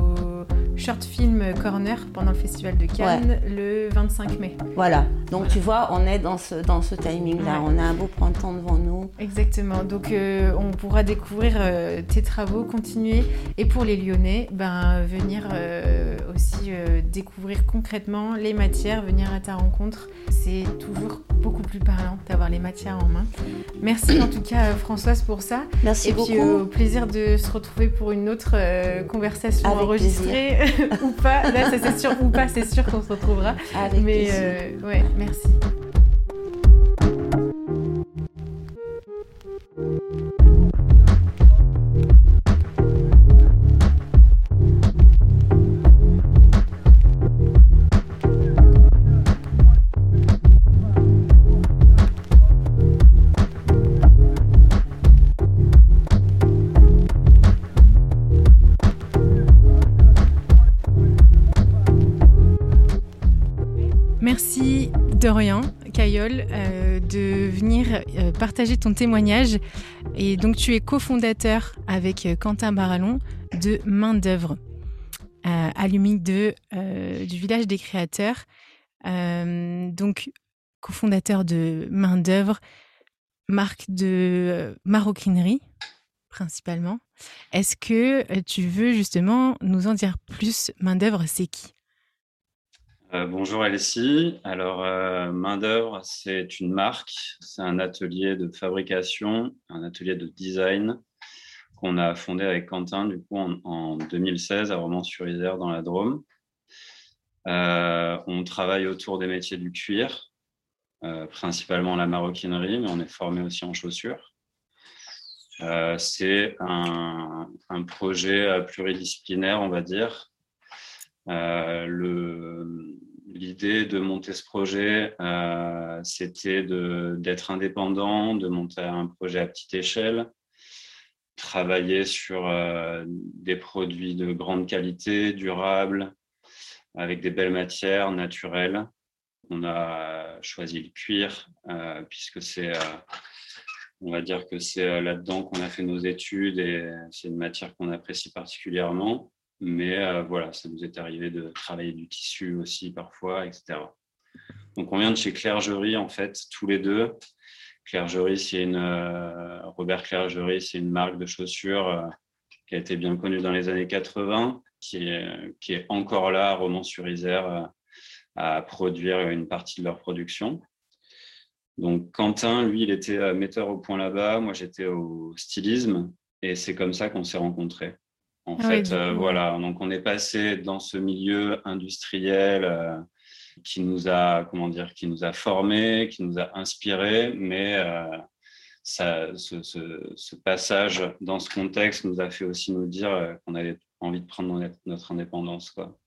Short Film Corner pendant le Festival de Cannes le 25 mai. Voilà. Donc, Voilà. tu vois, on est dans ce, dans ce timing-là. Ouais. On a un beau printemps devant nous. Exactement. Donc, euh, on pourra découvrir euh, tes travaux, continuer. Et pour les Lyonnais, ben, venir euh, aussi découvrir concrètement les matières, venir à ta rencontre. C'est toujours beaucoup plus parlant d'avoir les matières en main. Merci en tout cas, Françoise, pour ça. Merci Et beaucoup. puis euh, au plaisir de se retrouver pour une autre euh, conversation Avec enregistrée <laughs> ou pas. Là, ça c'est sûr ou pas, c'est sûr qu'on se retrouvera. avec Mais euh, ouais. Merci Euh, de venir euh, partager ton témoignage. Et donc, tu es cofondateur avec euh, Quentin Barallon de Main d'œuvre, euh, de, du village des créateurs. Donc, cofondateur de Main d'œuvre, marque de maroquinerie principalement. Est-ce que tu veux justement nous en dire plus? Main d'œuvre, c'est qui? Euh, bonjour Alessi. Alors, euh, Main d'œuvre, c'est une marque, c'est un atelier de fabrication, un atelier de design qu'on a fondé avec Quentin du coup en, en 2016 à Romans-sur-Isère dans la Drôme. Euh, on travaille autour des métiers du cuir, principalement la maroquinerie, mais on est formé aussi en chaussures. C'est un, projet pluridisciplinaire, on va dire, le- L'idée de monter ce projet, euh, c'était d'être indépendant, de monter un projet à petite échelle, travailler sur euh, des produits de grande qualité, durables, avec des belles matières naturelles. On a choisi le cuir euh, puisque c'est, euh, on va dire que c'est euh, là-dedans qu'on a fait nos études et c'est une matière qu'on apprécie particulièrement. Mais euh, voilà, ça nous est arrivé de travailler du tissu aussi parfois, etc. Donc on vient de chez Clergerie en fait, tous les deux. Clergerie, c'est une euh, Robert Clergerie, c'est une marque de chaussures euh, qui a été bien connue dans les années 80, qui est, qui est encore là à Romans-sur-Isère à produire une partie de leur production. Donc Quentin, lui, il était metteur au point là-bas, moi j'étais au stylisme, et c'est comme ça qu'on s'est rencontrés. En Ah fait, euh, voilà, donc on est passé dans ce milieu industriel euh, qui nous a, comment dire, qui nous a formés, qui nous a inspirés, mais euh, ça, ce, ce- ce passage dans ce contexte nous a fait aussi nous dire qu'on avait envie de prendre notre, indépendance, quoi.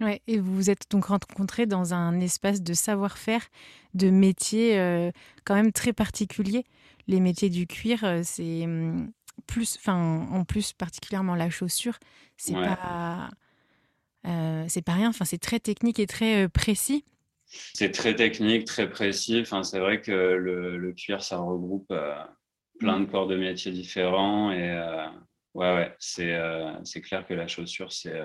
Ouais, et vous vous êtes donc rencontrés dans un espace de savoir-faire, de métier euh, quand même très particulier. Les métiers du cuir, c'est hum, plus, enfin, en plus particulièrement la chaussure, c'est Ouais. pas, euh, c'est pas rien. Enfin, c'est très technique et très euh, précis. C'est très technique, très précis. Enfin, c'est vrai que le, le cuir, ça regroupe euh, plein de corps de métiers différents. Et euh, ouais, ouais, c'est clair que la chaussure, c'est,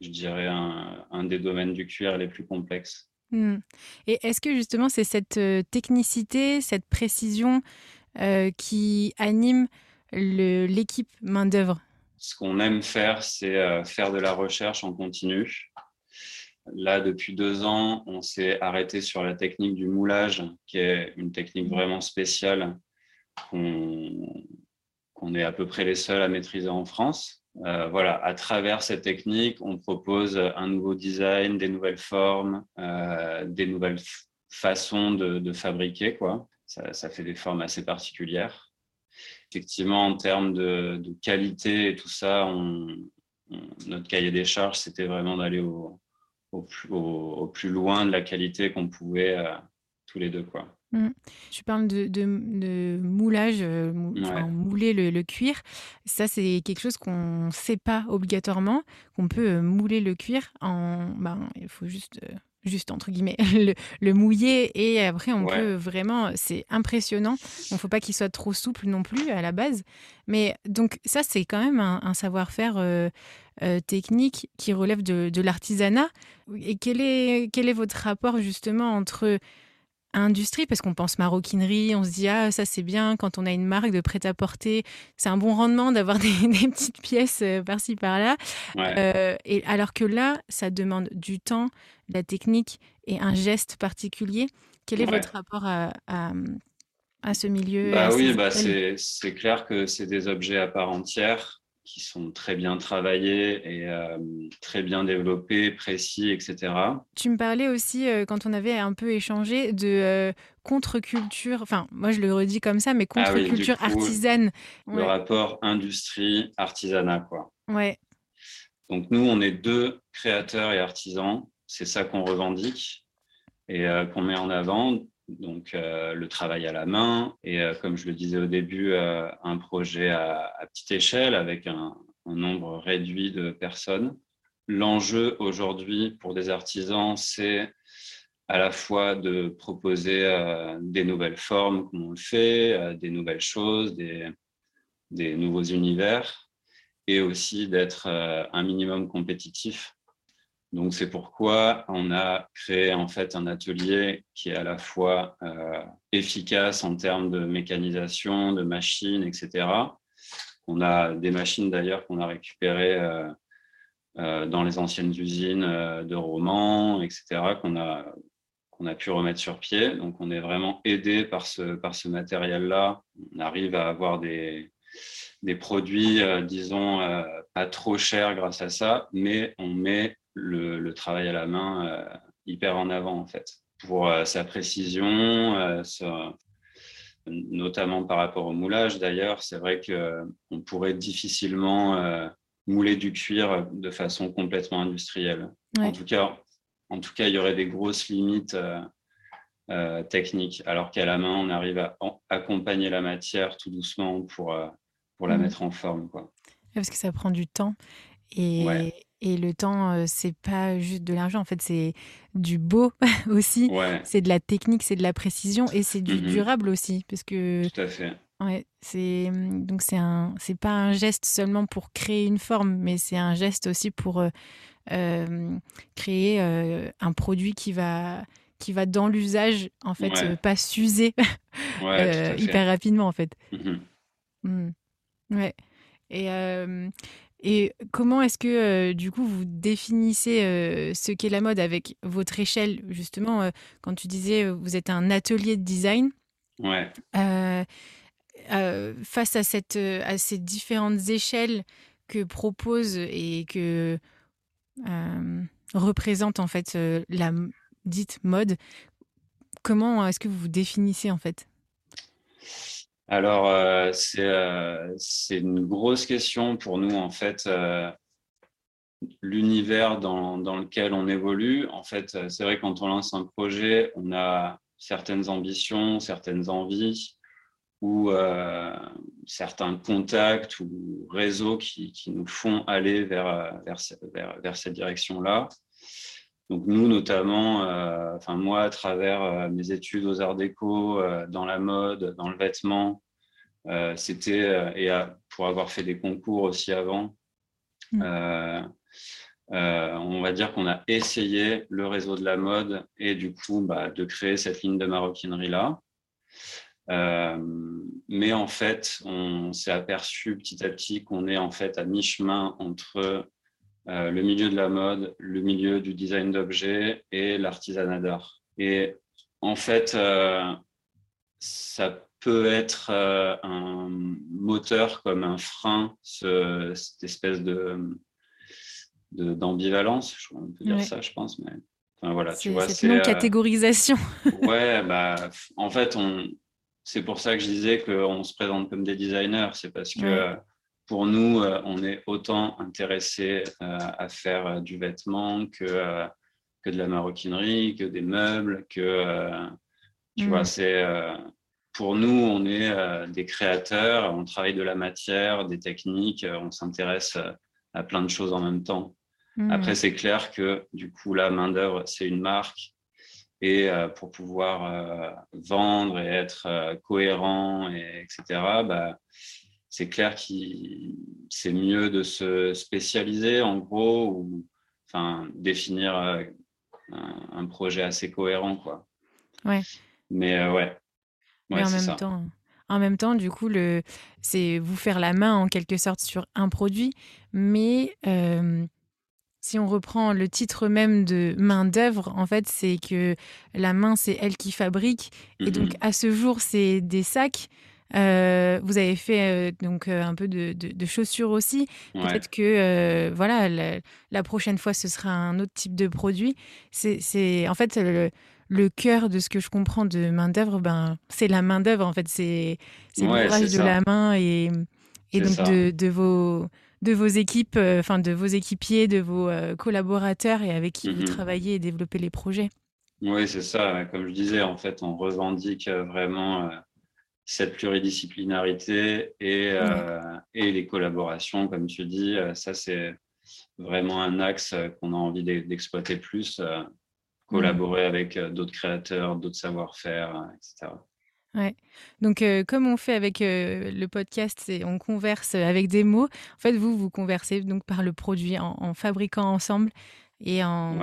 je dirais, un, un des domaines du cuir les plus complexes. Hmm. Et est-ce que justement c'est cette technicité, cette précision euh, qui anime l'équipe main d'œuvre Ce qu'on aime faire, c'est euh, faire de la recherche en continu. Là, depuis deux ans, on s'est arrêté sur la technique du moulage, qui est une technique vraiment spéciale qu'on est à peu près les seuls à maîtriser en France. Euh, voilà, à travers cette technique, on propose un nouveau design, des nouvelles formes, des nouvelles façons de, de fabriquer. Quoi. Ça, ça fait des formes assez particulières. Effectivement, en termes de, de qualité et tout ça, on, on- notre cahier des charges, c'était vraiment d'aller au, au, plus, au, au plus loin de la qualité qu'on pouvait euh, tous les deux. Quoi. Tu parles de, de- de moulage, euh, mou- enfin, Ouais. mouler le, le cuir. Ça, c'est quelque chose qu'on ne sait pas obligatoirement, qu'on peut euh, mouler le cuir en. Ben, il faut juste euh, juste entre guillemets, <laughs> le, mouiller et après on peut vraiment, c'est impressionnant. Il ne faut pas qu'il soit trop souple non plus à la base. Mais donc ça c'est quand même un, savoir-faire euh, euh, technique qui relève de, de l'artisanat. Et quel est, quel est votre rapport justement entre industrie parce qu'on pense maroquinerie, on se dit ah ça c'est bien quand on a une marque de prêt-à-porter, c'est un bon rendement d'avoir <laughs> des, petites pièces euh, par-ci par-là. Euh, et alors que là, ça demande du temps, de la technique et un geste particulier. Quel est votre rapport à, à, ce milieu Bah oui, bah c'est clair que c'est des objets à part entière qui sont très bien travaillés et euh, très bien développés, précis, etc. Tu me parlais aussi, euh, quand on avait un peu échangé, de euh, contre-culture, enfin, moi je le redis comme ça, mais ah contre-culture artisane. Le rapport industrie-artisanat, quoi. Ouais. Donc nous, on est deux créateurs et artisans, c'est ça qu'on revendique et qu'on met en avant donc euh, le travail à la main et euh, comme je le disais au début, euh, un projet à, petite échelle avec un, nombre réduit de personnes. L'enjeu aujourd'hui pour des artisans, c'est à la fois de proposer des nouvelles formes comme on le fait, des nouvelles choses, des, des, nouveaux univers et aussi d'être un minimum compétitif donc c'est pourquoi on a créé en fait un atelier qui est à la fois euh, efficace en termes de mécanisation, de machines, etc. On a des machines d'ailleurs qu'on a récupérées euh, euh, dans les anciennes usines de romans, etc. qu'on a a pu remettre sur pied. Donc on est vraiment aidé par ce par ce matériel-là. On arrive à avoir des des produits, disons, pas trop chers grâce à ça, mais on met le, travail à la main euh, hyper en avant en fait pour euh, sa précision, euh, notamment par rapport au moulage. D'ailleurs, c'est vrai qu'on pourrait difficilement mouler du cuir de façon complètement industrielle. En, tout cas, en tout cas, il y aurait des grosses limites techniques, alors qu'à la main, on arrive à accompagner la matière tout doucement pour, pour la mmh. mettre en forme. Quoi. Parce que ça prend du temps. Et, et le temps, euh, c'est pas juste de l'argent, en fait, c'est du beau <laughs> aussi. C'est de la technique, c'est de la précision et c'est du mm-hmm. durable aussi. Parce que, Tout à fait. Ouais, c'est donc c'est un c'est pas un geste seulement pour créer une forme, mais c'est un geste aussi pour euh, euh, créer un produit qui va qui va dans l'usage en fait pas s'user <laughs> hyper rapidement en fait. Mm-hmm. Mm. Ouais. Et et comment est-ce que, euh, du coup, vous définissez euh, ce qu'est la mode avec votre échelle? Justement, euh, quand tu disais, vous êtes un atelier de design. Ouais. face à, cette, à ces différentes échelles que propose et que représente, en fait, la dite mode, comment est-ce que vous vous définissez, en fait? Alors, euh, euh, c'est une grosse question pour nous, en fait. Euh, l'univers dans, lequel on évolue, en fait, c'est vrai quand on lance un projet, on a certaines ambitions, certaines envies ou certains contacts ou réseaux qui, nous font aller vers, vers, cette direction-là. Donc nous, notamment, enfin moi, à travers mes études aux arts déco, dans la mode, dans le vêtement, euh, c'était, euh, et pour avoir fait des concours aussi avant, mm. euh, on va dire qu'on a essayé le réseau de la mode et du coup bah, de créer cette ligne de maroquinerie là. mais en fait, on s'est aperçu petit à petit qu'on est en fait à mi-chemin entre le milieu de la mode, le milieu du design d'objets et l'artisanat d'art. Et en fait, ça peut être euh, un moteur comme un frein, cette espèce de d'ambivalence, on peut dire ça, je pense. Mais enfin, voilà, tu vois, c'est non euh, catégorisation. <laughs> ouais, bah, en fait, on, c'est pour ça que je disais qu'on se présente comme des designers. C'est parce que pour nous, euh, on est autant intéressé à faire du vêtement que que de la maroquinerie, que des meubles, que tu vois, mm. c'est pour nous, on est euh, des créateurs, on travaille de la matière, des techniques, euh, on s'intéresse euh, à plein de choses en même temps. Mmh. Après, c'est clair que du coup, la main-d'œuvre, c'est une marque. Et euh, pour pouvoir euh, vendre et être euh, cohérent, et, etc., bah, c'est clair que c'est mieux de se spécialiser, en gros, ou enfin, définir un, un, projet assez cohérent. Quoi. Ouais. Mais ouais. Mais en même temps. En même temps, du coup, le, c'est vous faire la main en quelque sorte sur un produit, mais si on reprend le titre même de main d'œuvre, en fait, c'est que la main, c'est elle qui fabrique. Et donc, à ce jour, c'est des sacs. Euh, vous avez fait euh, donc euh, un peu de, chaussures aussi. Peut-être que voilà, la, prochaine fois, ce sera un autre type de produit. C'est en fait le, cœur de ce que je comprends de main d'œuvre. Ben, c'est la main d'œuvre. En fait, c'est l'ouvrage de la main et, et donc de, de, vos de vos équipes, enfin de vos équipiers, de vos collaborateurs et avec qui vous mhm. travaillez et développez les projets. Oui, c'est ça. Comme je disais, en fait, on revendique vraiment cette pluridisciplinarité et, et les collaborations, comme tu dis. Ça, c'est vraiment un axe qu'on a envie d'exploiter plus, collaborer avec d'autres créateurs, d'autres savoir-faire, etc. Ouais. Donc, euh, comme on fait avec euh, le podcast, c'est on converse avec des mots. En fait, vous, vous conversez donc par le produit en, fabriquant ensemble et en.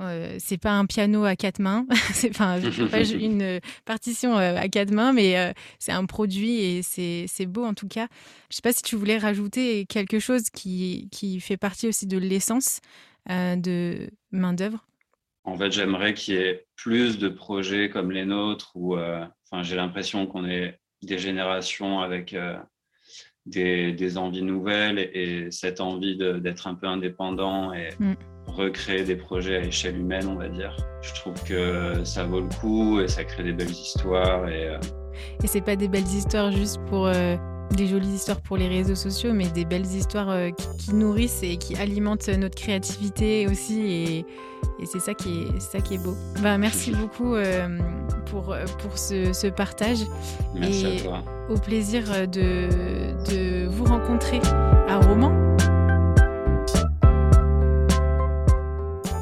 Euh, c'est pas un piano à quatre mains, <laughs> c'est pas <laughs> une partition à quatre mains, mais c'est un produit et c'est beau en tout cas. Je sais pas si tu voulais rajouter quelque chose qui, qui fait partie aussi de l'essence de main d'œuvre. En fait, j'aimerais qu'il y ait plus de projets comme les nôtres où Enfin, j'ai l'impression qu'on est des générations avec euh, des, envies nouvelles et, cette envie d'être un peu indépendant et mm. Recréer des projets à échelle humaine, on va dire. Je trouve que ça vaut le coup et ça crée des belles histoires. Et, euh... et c'est pas des belles histoires juste pour euh, des jolies histoires pour les réseaux sociaux, mais des belles histoires euh, qui, nourrissent et qui alimentent notre créativité aussi. Et, c'est ça, qui est, ça qui est beau. Bah, merci beaucoup euh, pour, pour ce, partage. Merci et à toi. Au plaisir de, de vous rencontrer à Roman.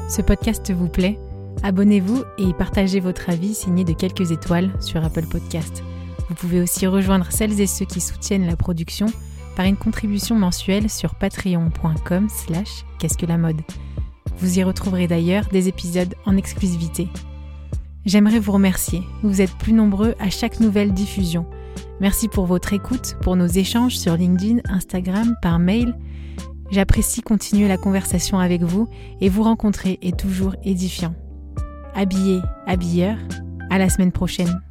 Ce podcast vous plaît? Abonnez-vous et partagez votre avis signé de quelques étoiles sur Apple Podcast. Vous pouvez aussi rejoindre celles et ceux qui soutiennent la production par une contribution mensuelle sur patreon.com slash qu'est-ce que la mode. Vous y retrouverez d'ailleurs des épisodes en exclusivité. J'aimerais vous remercier. Vous êtes plus nombreux à chaque nouvelle diffusion. Merci pour votre écoute, pour nos échanges sur LinkedIn, Instagram, par mail. J'apprécie continuer la conversation avec vous et vous rencontrer est toujours édifiant. Habillé, habilleur, à la semaine prochaine.